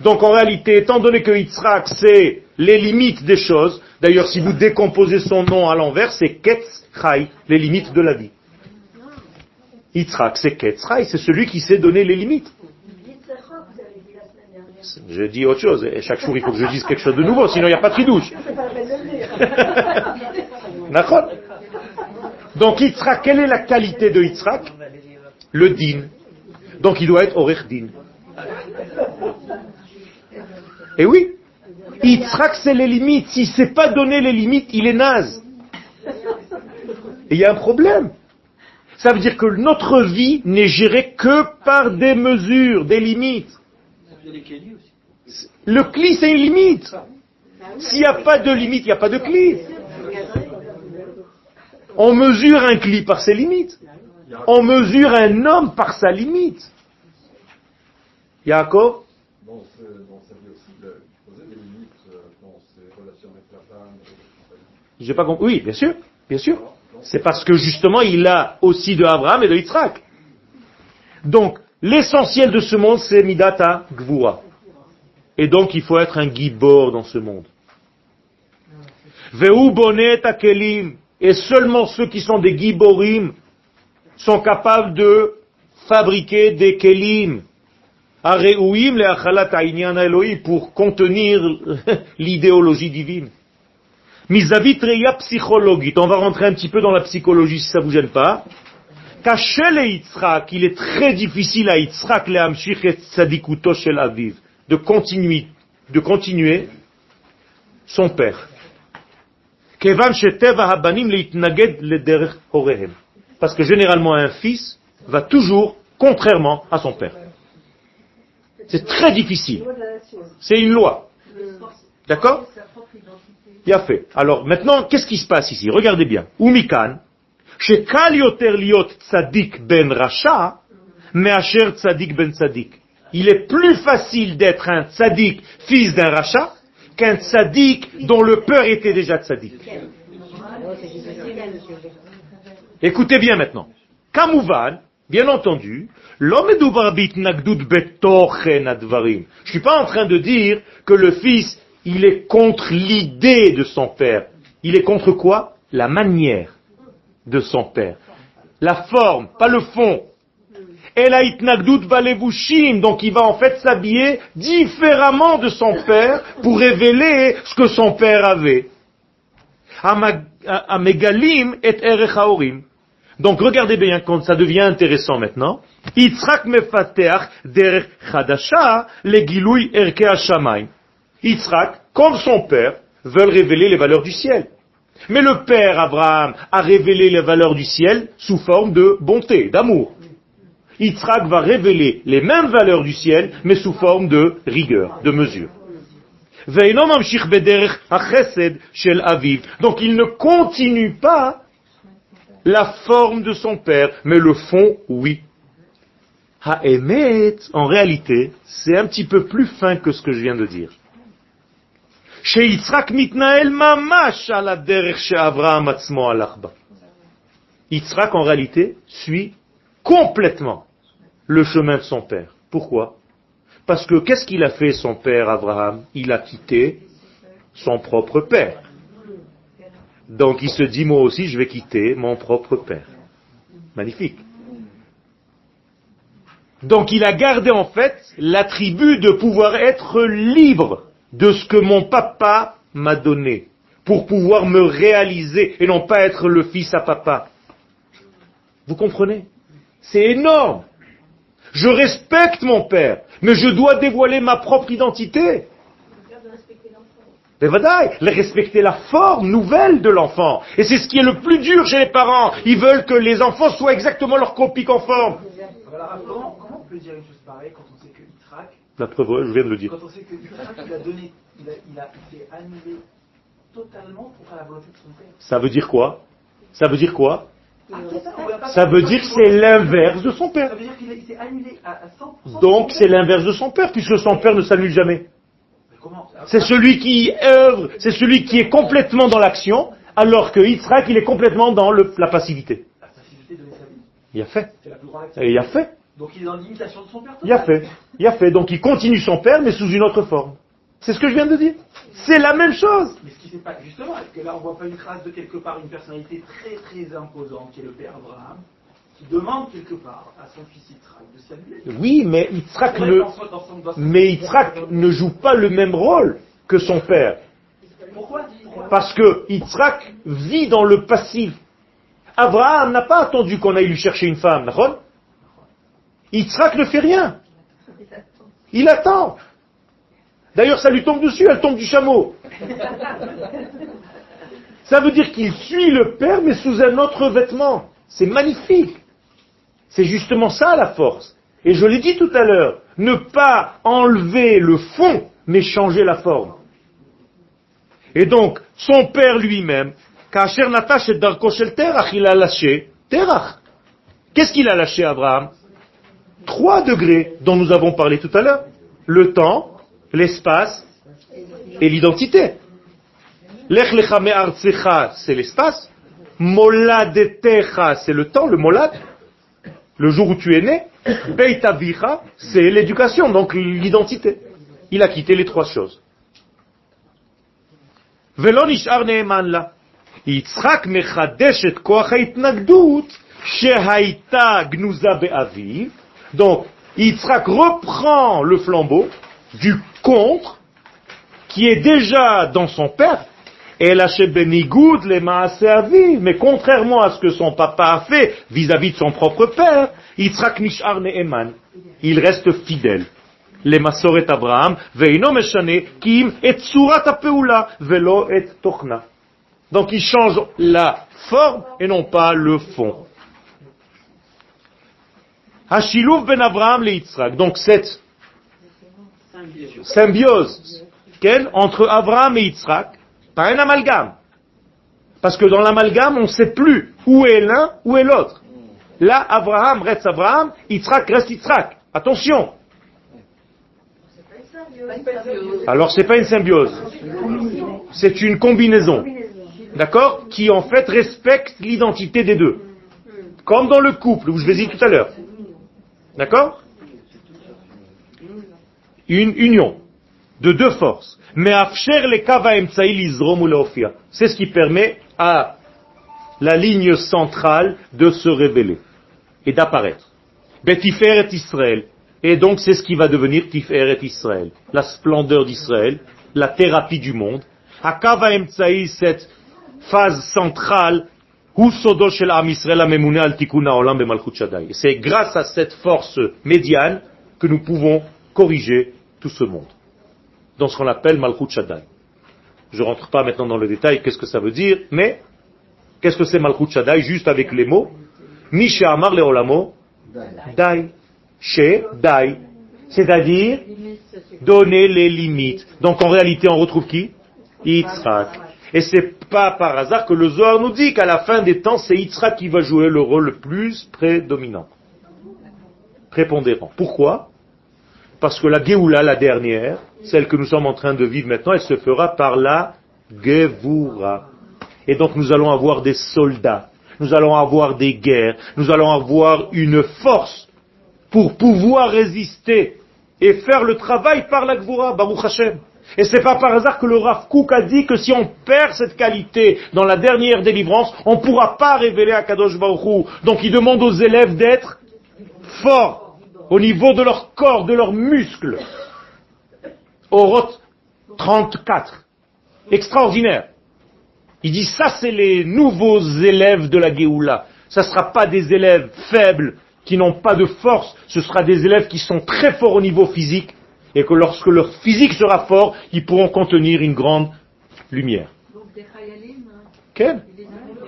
Donc en réalité, étant donné que Yitzhak c'est les limites des choses, d'ailleurs si vous décomposez son nom à l'envers, c'est Ketz Chai, les limites de la vie. Yitzhak c'est Ketz Chai, c'est celui qui sait donner les limites. Je dis autre chose. Et chaque jour, il faut que je dise quelque chose de nouveau, sinon il n'y a pas de tridouche. (laughs) D'accord? Donc Yitzhak, quelle est la qualité de Yitzhak? Le din. Donc il doit être Orech din. Et oui, Yitzhak c'est les limites. S'il ne sait pas donner les limites, il est naze. Et il y a un problème. Ça veut dire que notre vie n'est gérée que par des mesures, des limites. Le cli, c'est une limite. S'il n'y a pas de limite, il n'y a pas de cli. On mesure un cli par ses limites. On mesure un homme par sa limite. Yaakov? J'ai pas compris. Oui, bien sûr, bien sûr. C'est parce que justement, il a aussi de Abraham et de Yitzhak. Donc, l'essentiel de ce monde, c'est Midata Gvura. Et donc il faut être un gibor dans ce monde. Et seulement ceux qui sont des giborim sont capables de fabriquer des kelim. pour contenir (laughs) l'idéologie divine. Misavitreya psychologique. On va rentrer un petit peu dans la psychologie si ça vous gêne pas. Caché le Yitzhak, il est très difficile à Yitzhak le Amshich et Aviv de continuer, de continuer son père. Parce que généralement un fils va toujours contrairement à son père. C'est très difficile. C'est une loi. D'accord? Il a fait. Alors maintenant, qu'est-ce qui se passe ici? Regardez bien. Shekal yoter liot tzadik ben racha, me'asher tzadik ben tzadik. Il est plus facile d'être un tzadik, fils d'un rachat, qu'un tzadik dont le père était déjà tzadik. Écoutez bien maintenant. Kamouvan, bien entendu, l'homme est Je suis pas en train de dire que le fils, il est contre l'idée de son père. Il est contre quoi? La manière de son père. La forme, pas le fond. Et donc il va en fait s'habiller différemment de son père pour révéler ce que son père avait. Amegalim et erech Donc regardez bien quand ça devient intéressant maintenant. Yitzhak mefateach derech chadasha le gilui erke. Yitzhak, comme son père, veulent révéler les valeurs du ciel. Mais le père Abraham a révélé les valeurs du ciel sous forme de bonté, d'amour. Yitzhak va révéler les mêmes valeurs du ciel, mais sous forme de rigueur, de mesure. Donc il ne continue pas la forme de son père, mais le fond, oui. en réalité, c'est un petit peu plus fin que ce que je viens de dire. Chez Yitzhak mitnael mamash ala derech Avraham atzmo Yitzhak, en réalité, suit complètement le chemin de son père. Pourquoi? Parce que qu'est-ce qu'il a fait son père Abraham? Il a quitté son propre père. Donc il se dit, moi aussi, je vais quitter mon propre père. Magnifique. Donc il a gardé en fait l'attribut de pouvoir être libre de ce que mon papa m'a donné, pour pouvoir me réaliser et non pas être le fils à papa. Vous comprenez? C'est énorme. Je respecte mon père, mais je dois dévoiler ma propre identité. Mais respecter la forme nouvelle de l'enfant. Et c'est ce qui est le plus dur chez les parents. Ils veulent que les enfants soient exactement leur copie conforme. Comment. La preuve, je viens de le dire. Quand on sait que il a donné, il a, il a été annulé totalement pour faire la volonté de son père. Ça veut dire quoi? Ça veut dire quoi? Ça veut dire que c'est l'inverse de son père. Donc c'est l'inverse de son père, puisque son père ne s'annule jamais. C'est celui qui œuvre, c'est celui qui est complètement dans l'action, alors que Yitzhak, il est complètement dans la passivité. Il a fait. il a fait. Donc il est dans l'imitation de son père. Il a fait. Il a fait. Donc il continue son père, mais sous une autre forme. C'est ce que je viens de dire. C'est la même chose. Mais ce qui s'est pas, justement, est-ce que là on voit pas une trace de quelque part une personnalité très très imposante qui est le père Abraham, qui demande quelque part à son fils Yitzhak de s'annuler Oui, mais Yitzhak, ne, mais Yitzhak ne joue pas le même rôle que son père. Pourquoi Parce que Yitzhak vit dans le passif. Abraham n'a pas attendu qu'on aille lui chercher une femme, Yitzhak ne fait rien. Il attend. D'ailleurs, ça lui tombe dessus, elle tombe du chameau. Ça veut dire qu'il suit le Père, mais sous un autre vêtement. C'est magnifique. C'est justement ça la force. Et je l'ai dit tout à l'heure, ne pas enlever le fond, mais changer la forme. Et donc, son père lui-même. Qu'est-ce qu'il a lâché, Abraham? Trois degrés dont nous avons parlé tout à l'heure. Le temps, l'espace et l'identité. Lech lecha me'artzecha, c'est l'espace. Moladetecha, c'est le temps, le molad, le jour où tu es né. Beitavicha, c'est l'éducation, donc l'identité. Il a quitté les trois choses. ולא נשאר נאמן לה. יצחק מחדש את כוח ההתנגדות שהייתה גנוזה באביו. donc, Yitzhak reprend le flambeau du contre qui est déjà dans son père. Et Benigoud les vie, mais contrairement à ce que son papa a fait vis-à-vis de son propre père, Yitzhak Nishar Ne'eman, il reste fidèle. Abraham, veino kim velo et. Donc il change la forme et non pas le fond. Hashiluv ben Abraham le Yitzhak. Donc cette symbiose entre Abraham et Yitzhak, pas un amalgame. Parce que dans l'amalgame, on ne sait plus où est l'un, où est l'autre. Là, Abraham reste Abraham, Yitzhak reste Yitzhak. Attention. Alors c'est pas une symbiose. C'est une combinaison. D'accord? Qui en fait respecte l'identité des deux. Comme dans le couple, où je vais y tout à l'heure. D'accord? Une union de deux forces. Mais c'est ce qui permet à la ligne centrale de se révéler et d'apparaître. Betiferet Israël. Et donc c'est ce qui va devenir Tiferet Israël. La splendeur d'Israël, la thérapie du monde. Akava Emtsaï, cette phase centrale, c'est grâce à cette force médiane que nous pouvons corriger tout ce monde. Dans ce qu'on appelle Malchut Shaddai. Je ne rentre pas maintenant dans le détail, qu'est-ce que ça veut dire, mais qu'est-ce que c'est Malchut Shaddai, juste avec les mots? Dai. Dai. C'est-à-dire donner les limites. Donc en réalité, on retrouve qui? Yitzhak. Et c'est pas par hasard que le Zohar nous dit qu'à la fin des temps, c'est Yitzhak qui va jouer le rôle le plus prédominant, prépondérant. Pourquoi? Parce que la Géoula, la dernière, celle que nous sommes en train de vivre maintenant, elle se fera par la Gevura. Et donc nous allons avoir des soldats, nous allons avoir des guerres, nous allons avoir une force pour pouvoir résister et faire le travail par la Gevura, Baruch Hashem. Et c'est pas par hasard que le Rav Kook a dit que si on perd cette qualité dans la dernière délivrance, on ne pourra pas révéler à Kadosh Baruch Donc il demande aux élèves d'être forts au niveau de leur corps, de leurs muscles. Oroth 34. Extraordinaire. Il dit ça c'est les nouveaux élèves de la Géoula. Ça ne sera pas des élèves faibles qui n'ont pas de force, ce sera des élèves qui sont très forts au niveau physique et que lorsque leur physique sera fort, ils pourront contenir une grande lumière. Donc des chayalim hein.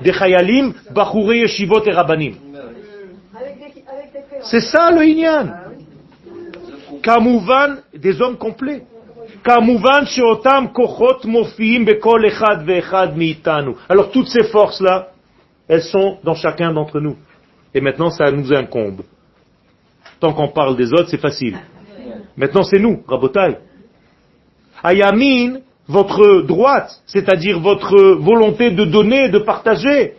Des chayalim, yeshivot et rabbanim. C'est ça le inyan. Kamouvan, des hommes complets. Kamouvan sheotam kochot mofiim bekol echad ve'echad mi'itanu. Alors toutes ces forces-là, elles sont dans chacun d'entre nous. Et maintenant, ça nous incombe. Tant qu'on parle des autres, c'est facile. Maintenant, c'est nous, Rabotai. Ayamin, votre droite, c'est-à-dire votre volonté de donner, de partager.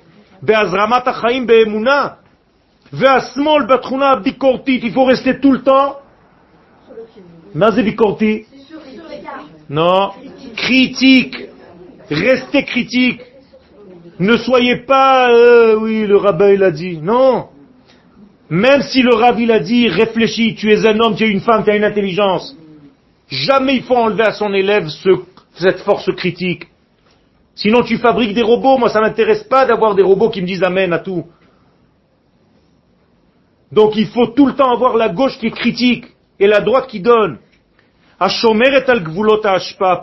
Il faut rester tout le temps. Non. Critique. Restez critique. Ne soyez pas, euh, oui, le rabbin il a dit. Non. Même si le rabbi l'a dit, réfléchis, tu es un homme, tu es une femme, tu as une intelligence. Jamais il faut enlever à son élève cette force critique. Sinon tu fabriques des robots, moi ça m'intéresse pas d'avoir des robots qui me disent amen à tout. Donc il faut tout le temps avoir la gauche qui critique et la droite qui donne.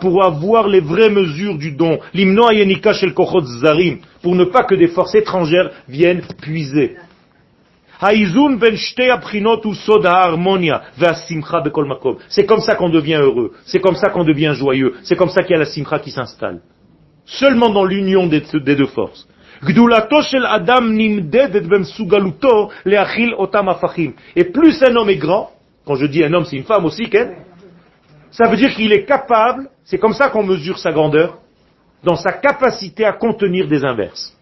Pour avoir les vraies mesures du don. Pour ne pas que des forces étrangères viennent puiser. C'est comme ça qu'on devient heureux. C'est comme ça qu'on devient joyeux. C'est comme ça qu'il y a la simcha qui s'installe. Seulement dans l'union des, deux forces. Et plus un homme est grand, quand je dis un homme, c'est une femme aussi, ça veut dire qu'il est capable, c'est comme ça qu'on mesure sa grandeur, dans sa capacité à contenir des inverses.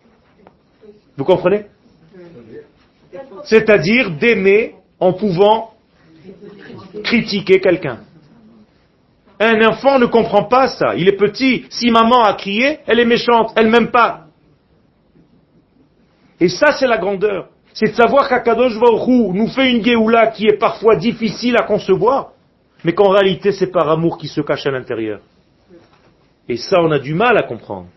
Vous comprenez? C'est-à-dire d'aimer en pouvant critiquer quelqu'un. Un enfant ne comprend pas ça. Il est petit. Si maman a crié, elle est méchante. Elle m'aime pas. Et ça, c'est la grandeur. C'est de savoir qu'Akadosh Baruch nous fait une Géoula qui est parfois difficile à concevoir, mais qu'en réalité, c'est par amour qui se cache à l'intérieur. Et ça, on a du mal à comprendre.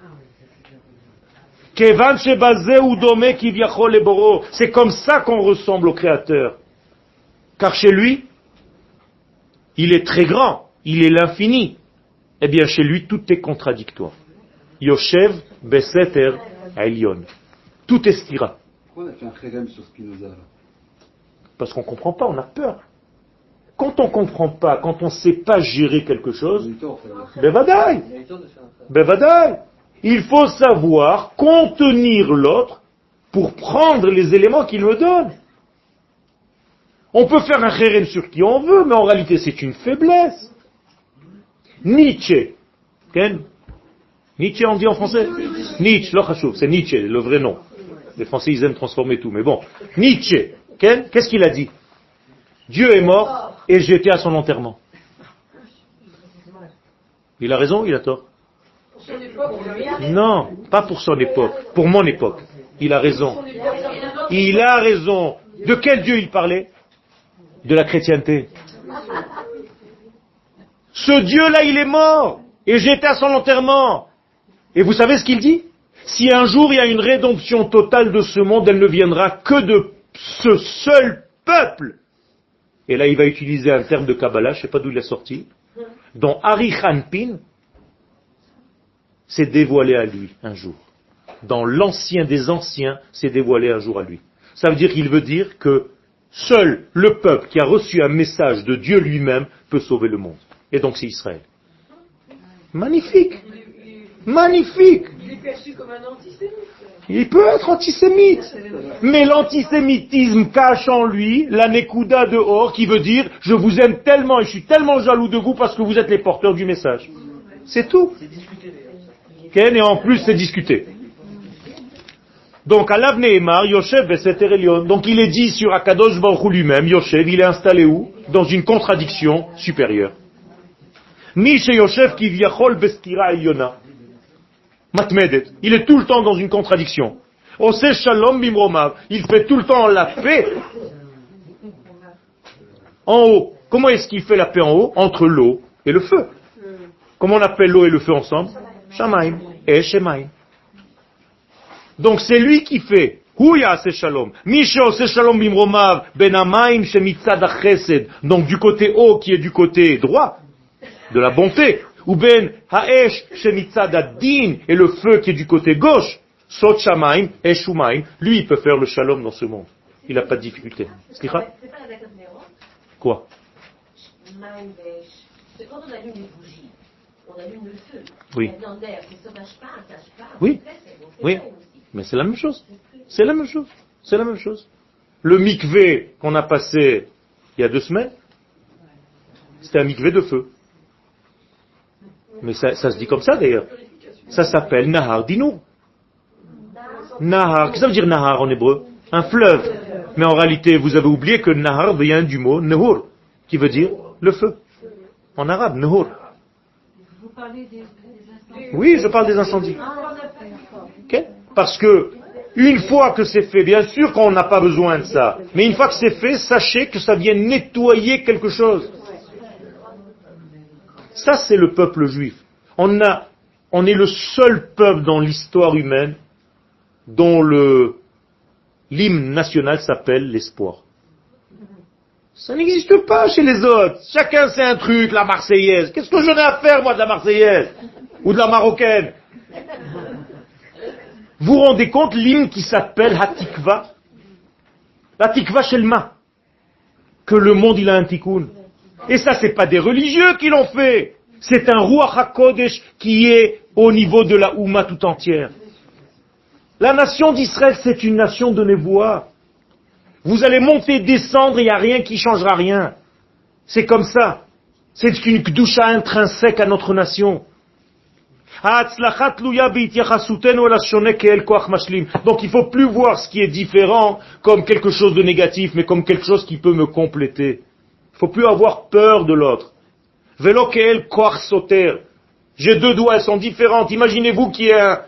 C'est comme ça qu'on ressemble au Créateur. Car chez lui, il est très grand, il est l'infini. Eh bien, chez lui, tout est contradictoire. Yoshev Beseter Elion. Tout est stira. Pourquoi on a fait un sur Spinoza Parce qu'on ne comprend pas, on a peur. Quand on ne comprend pas, quand on ne sait pas gérer quelque chose, Bevadai, Bevadai, Il faut savoir contenir l'autre pour prendre les éléments qu'il me donne. On peut faire un kherem sur qui on veut, mais en réalité c'est une faiblesse. Nietzsche. Ken? Nietzsche on dit en français? Nietzsche, c'est Nietzsche, le vrai nom. Les Français ils aiment transformer tout, mais bon. Nietzsche. Qu'est-ce qu'il a dit? Dieu est mort et j'étais à son enterrement. Il a raison, il a tort? Non, pas pour son époque, pour mon époque. Il a raison. Il a raison. De quel Dieu il parlait? De la chrétienté. Ce Dieu-là, il est mort. Et j'étais à son enterrement. Et vous savez ce qu'il dit? Si un jour il y a une rédemption totale de ce monde, elle ne viendra que de ce seul peuple. Et là, il va utiliser un terme de Kabbalah, je ne sais pas d'où il est sorti, dont Ari Hanpin s'est dévoilé à lui un jour. Dans l'ancien des anciens, s'est dévoilé un jour à lui. Ça veut dire qu'il veut dire que seul le peuple qui a reçu un message de Dieu lui-même peut sauver le monde. Et donc c'est Israël. Magnifique. Magnifique. Il est perçu comme un antisémite. Il peut être antisémite. Mais l'antisémitisme cache en lui la Nekuda de Or qui veut dire je vous aime tellement et je suis tellement jaloux de vous parce que vous êtes les porteurs du message. C'est tout. Et en plus c'est discuté. Donc, à Nehemar, Yoshev Donc, il est dit sur Akadosh Baruch lui-même, Yoshev, il est installé où? Dans une contradiction supérieure. Yoshev qui bestira Yona. Matmedet. Il est tout le temps dans une contradiction. Ose shalom bimromav. Il fait tout le temps la paix. En haut. Comment est-ce qu'il fait la paix en haut? Entre l'eau et le feu. Comment on appelle l'eau et le feu ensemble? Shamaim et Shemaim. Donc c'est lui qui fait. shalom. shalom bimromav ben. Donc du côté haut qui est du côté droit, de la bonté. Ou ben haesh din et le feu qui est du côté gauche. Sot shamaim, eshumaim. Lui il peut faire le shalom dans ce monde. Il n'a pas de difficulté. Quoi? Quand on allume les bougies, on allume le feu. Oui. Oui. Mais c'est la même chose. C'est la même chose. C'est la même chose. Le mikvé qu'on a passé il y a deux semaines, c'était un mikvé de feu. Mais ça, se dit comme ça d'ailleurs. Ça s'appelle Nahar Dinour. Nahar, qu'est-ce que ça veut dire Nahar en hébreu? Un fleuve. Mais en réalité, vous avez oublié que Nahar vient du mot Nehur, qui veut dire le feu. En arabe, Nehur. Oui, je parle des incendies. Parce que une fois que c'est fait, bien sûr qu'on n'a pas besoin de ça, mais une fois que c'est fait, sachez que ça vient nettoyer quelque chose. Ça, c'est le peuple juif. On, a, on est le seul peuple dans l'histoire humaine dont l'hymne national s'appelle l'espoir. Ça n'existe pas chez les autres. Chacun sait un truc, la Marseillaise. Qu'est-ce que j'en ai à faire, moi, de la Marseillaise Ou de la Marocaine? Vous rendez compte l'hymne qui s'appelle Hatikva? Hatikva Shelma. Que le monde, il a un tikkun. Et ça, c'est pas des religieux qui l'ont fait. C'est un Ruach HaKodesh qui est au niveau de la Houma tout entière. La nation d'Israël, c'est une nation de Névoa. Vous allez monter, descendre, il n'y a rien qui changera rien. C'est comme ça. C'est une kdusha intrinsèque à notre nation. Donc il faut plus voir ce qui est différent comme quelque chose de négatif, mais comme quelque chose qui peut me compléter faut plus avoir peur de l'autre. J'ai deux doigts, elles sont différentes. Imaginez-vous qu'il y a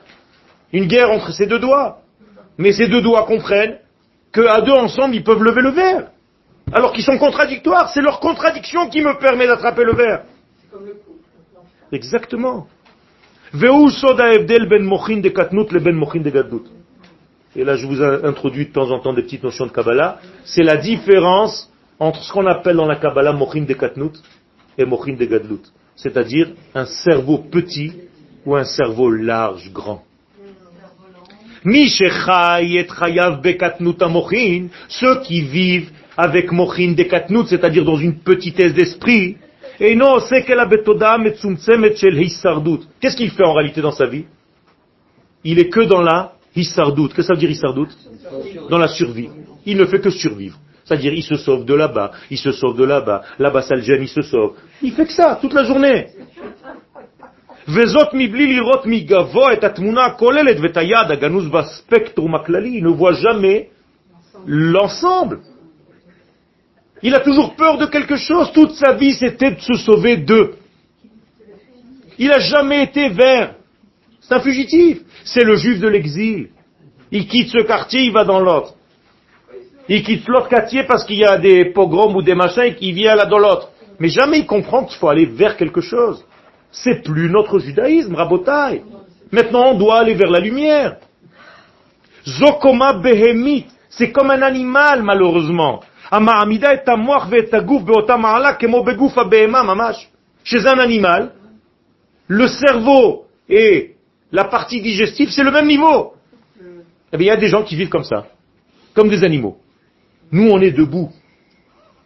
une guerre entre ces deux doigts. Mais ces deux doigts comprennent qu'à deux ensemble, ils peuvent lever le verre. Alors qu'ils sont contradictoires. C'est leur contradiction qui me permet d'attraper le verre. Exactement. ben ben Et là, je vous introduis de temps en temps des petites notions de Kabbalah. C'est la différence entre ce qu'on appelle dans la Kabbalah Mochin de Katnut et Mochin de Gadlut. C'est-à-dire un cerveau petit ou un cerveau large, grand. Ceux qui vivent avec Mochin de Katnut, c'est-à-dire dans une petitesse d'esprit, et non, c'est Qu'est-ce qu'il fait en réalité dans sa vie? Il est que dans la hissardout. Qu'est-ce que ça veut dire hissardout Dans la survie. Il ne fait que survivre. C'est-à-dire, il se sauve de là-bas, il se sauve de là-bas, là-bas ça le gêne, il se sauve. Il fait que ça, toute la journée. Il ne voit jamais l'ensemble. Il a toujours peur de quelque chose. Toute sa vie, c'était de se sauver d'eux. Il n'a jamais été vers. C'est un fugitif. C'est le juif de l'exil. Il quitte ce quartier, il va dans l'autre. Il quitte l'autre quartier parce qu'il y a des pogroms ou des machins et qu'il vient là dans l'autre. Mais jamais il comprend qu'il faut aller vers quelque chose. C'est plus notre judaïsme, rabotai. Maintenant, on doit aller vers la lumière. Zokoma behemit, c'est comme un animal, malheureusement. Chez un animal, le cerveau et la partie digestive, c'est le même niveau. Eh il y a des gens qui vivent comme ça, comme des animaux. Nous, on est debout.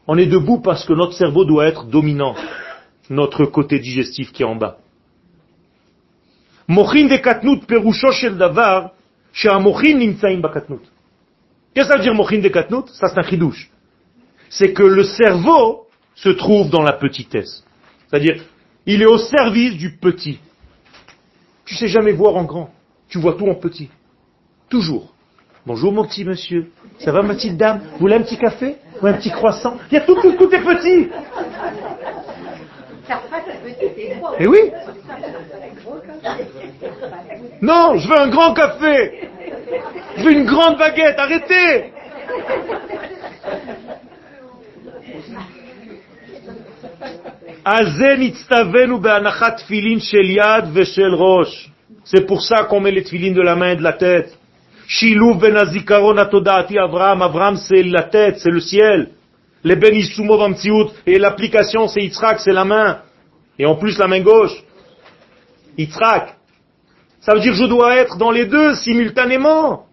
On est debout parce que notre cerveau doit être dominant, notre côté digestif qui est en bas. Mochin de katnut perusho shel davar, she'amochin nimtzaim bakatnut. Qu'est-ce que ça veut dire mochin de katnut Ça c'est un chidouche. C'est que le cerveau se trouve dans la petitesse. C'est-à-dire, il est au service du petit. Tu sais jamais voir en grand. Tu vois tout en petit. Toujours. Bonjour mon petit monsieur. Ça va ma petite dame? Vous voulez un petit café? Ou un petit croissant? Il y a tout, tout, tout est petit. Eh oui. Non, je veux un grand café. Je veux une grande baguette, arrêtez. C'est pour ça qu'on met les tfilines de la main et de la tête. Shilou c'est la tête, c'est le ciel. Les ben et l'application c'est Yitzhak, c'est la main. Et en plus la main gauche. Yitzhak. Ça veut dire je dois être dans les deux simultanément.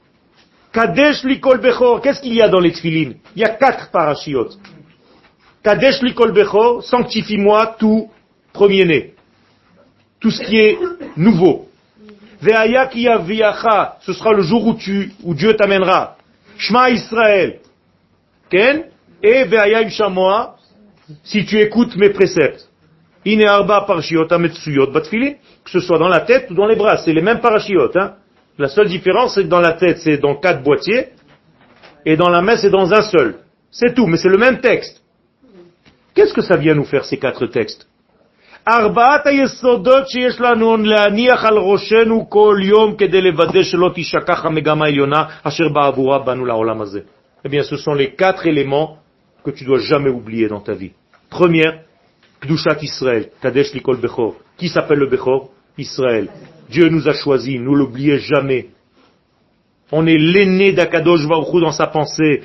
Kadesh likol bechor. Qu'est-ce qu'il y a dans les tfilines Il y a quatre parashiot. Kadesh likol bechor, sanctifie-moi tout premier-né. Tout ce qui est nouveau. Ce sera le jour où tu, où Dieu t'amènera. Shema Israël. Ken? Et ve'aya shamoa, si tu écoutes mes préceptes. Ine arba parashiot ametsuyot batfilin. Que ce soit dans la tête ou dans les bras. C'est les mêmes parashiot, hein. La seule différence, c'est que dans la tête, c'est dans quatre boîtiers. Et dans la main, c'est dans un seul. C'est tout, mais c'est le même texte. Qu'est-ce que ça vient nous faire, ces quatre textes? Eh bien, ce sont les quatre éléments que tu dois jamais oublier dans ta vie. Première, Kdushat Israël, Kadesh Likol Bechor. Qui s'appelle le Bechor? Israël. Dieu nous a choisis, nous l'oubliez jamais. On est l'aîné d'Akadosh Baruch dans sa pensée.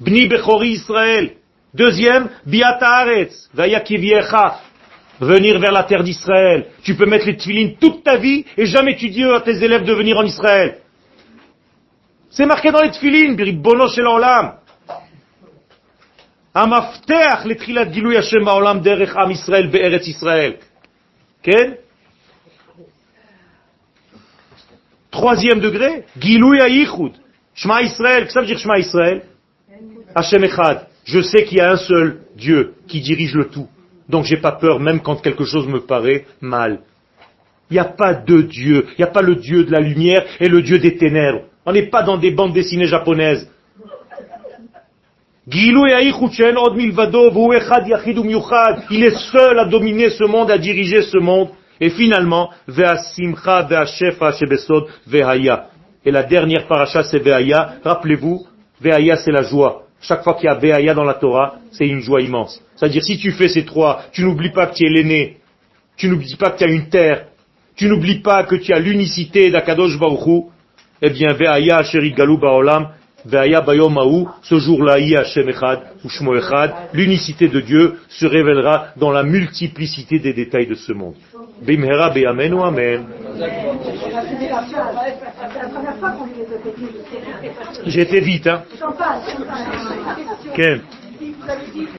Bni Bechori Israël. Deuxième, Biataretz, Vayakiviecha. Venir vers la terre d'Israël. Tu peux mettre les tefilines toute ta vie et jamais tu dis à tes élèves de venir en Israël. C'est marqué dans les tefilines, Bono Shel Olam. המפתח לתחילת גילוי השם בעולם דרך עם ישראל בארץ ישראל. כן? Troisième degré, Gilui Ayichud. Shema Israël, qu'est-ce que ça veut dire Shema Israël Hashem Echad. Je sais qu'il y a un seul Dieu qui dirige le tout. Donc j'ai pas peur même quand quelque chose me paraît mal. Il n'y a pas deux dieux. Il n'y a pas le Dieu de la lumière et le Dieu des ténèbres. On n'est pas dans des bandes dessinées japonaises. Il est seul à dominer ce monde, à diriger ce monde. Et finalement, Et la dernière paracha, c'est Ve'aya. Rappelez-vous, Ve'aya, c'est la joie. Chaque fois qu'il y a Ve'aya dans la Torah, c'est une joie immense. C'est-à-dire, si tu fais ces trois, tu n'oublies pas que tu es l'aîné. Tu n'oublies pas que tu as une terre. Tu n'oublies pas que tu as l'unicité d'Akadosh Baruch Eh bien, Ve'aya, Sheri Galou Baolam, ce jour-là, l'unicité de Dieu se révélera dans la multiplicité des détails de ce monde. Bimhera ou amen. J'étais vite, hein?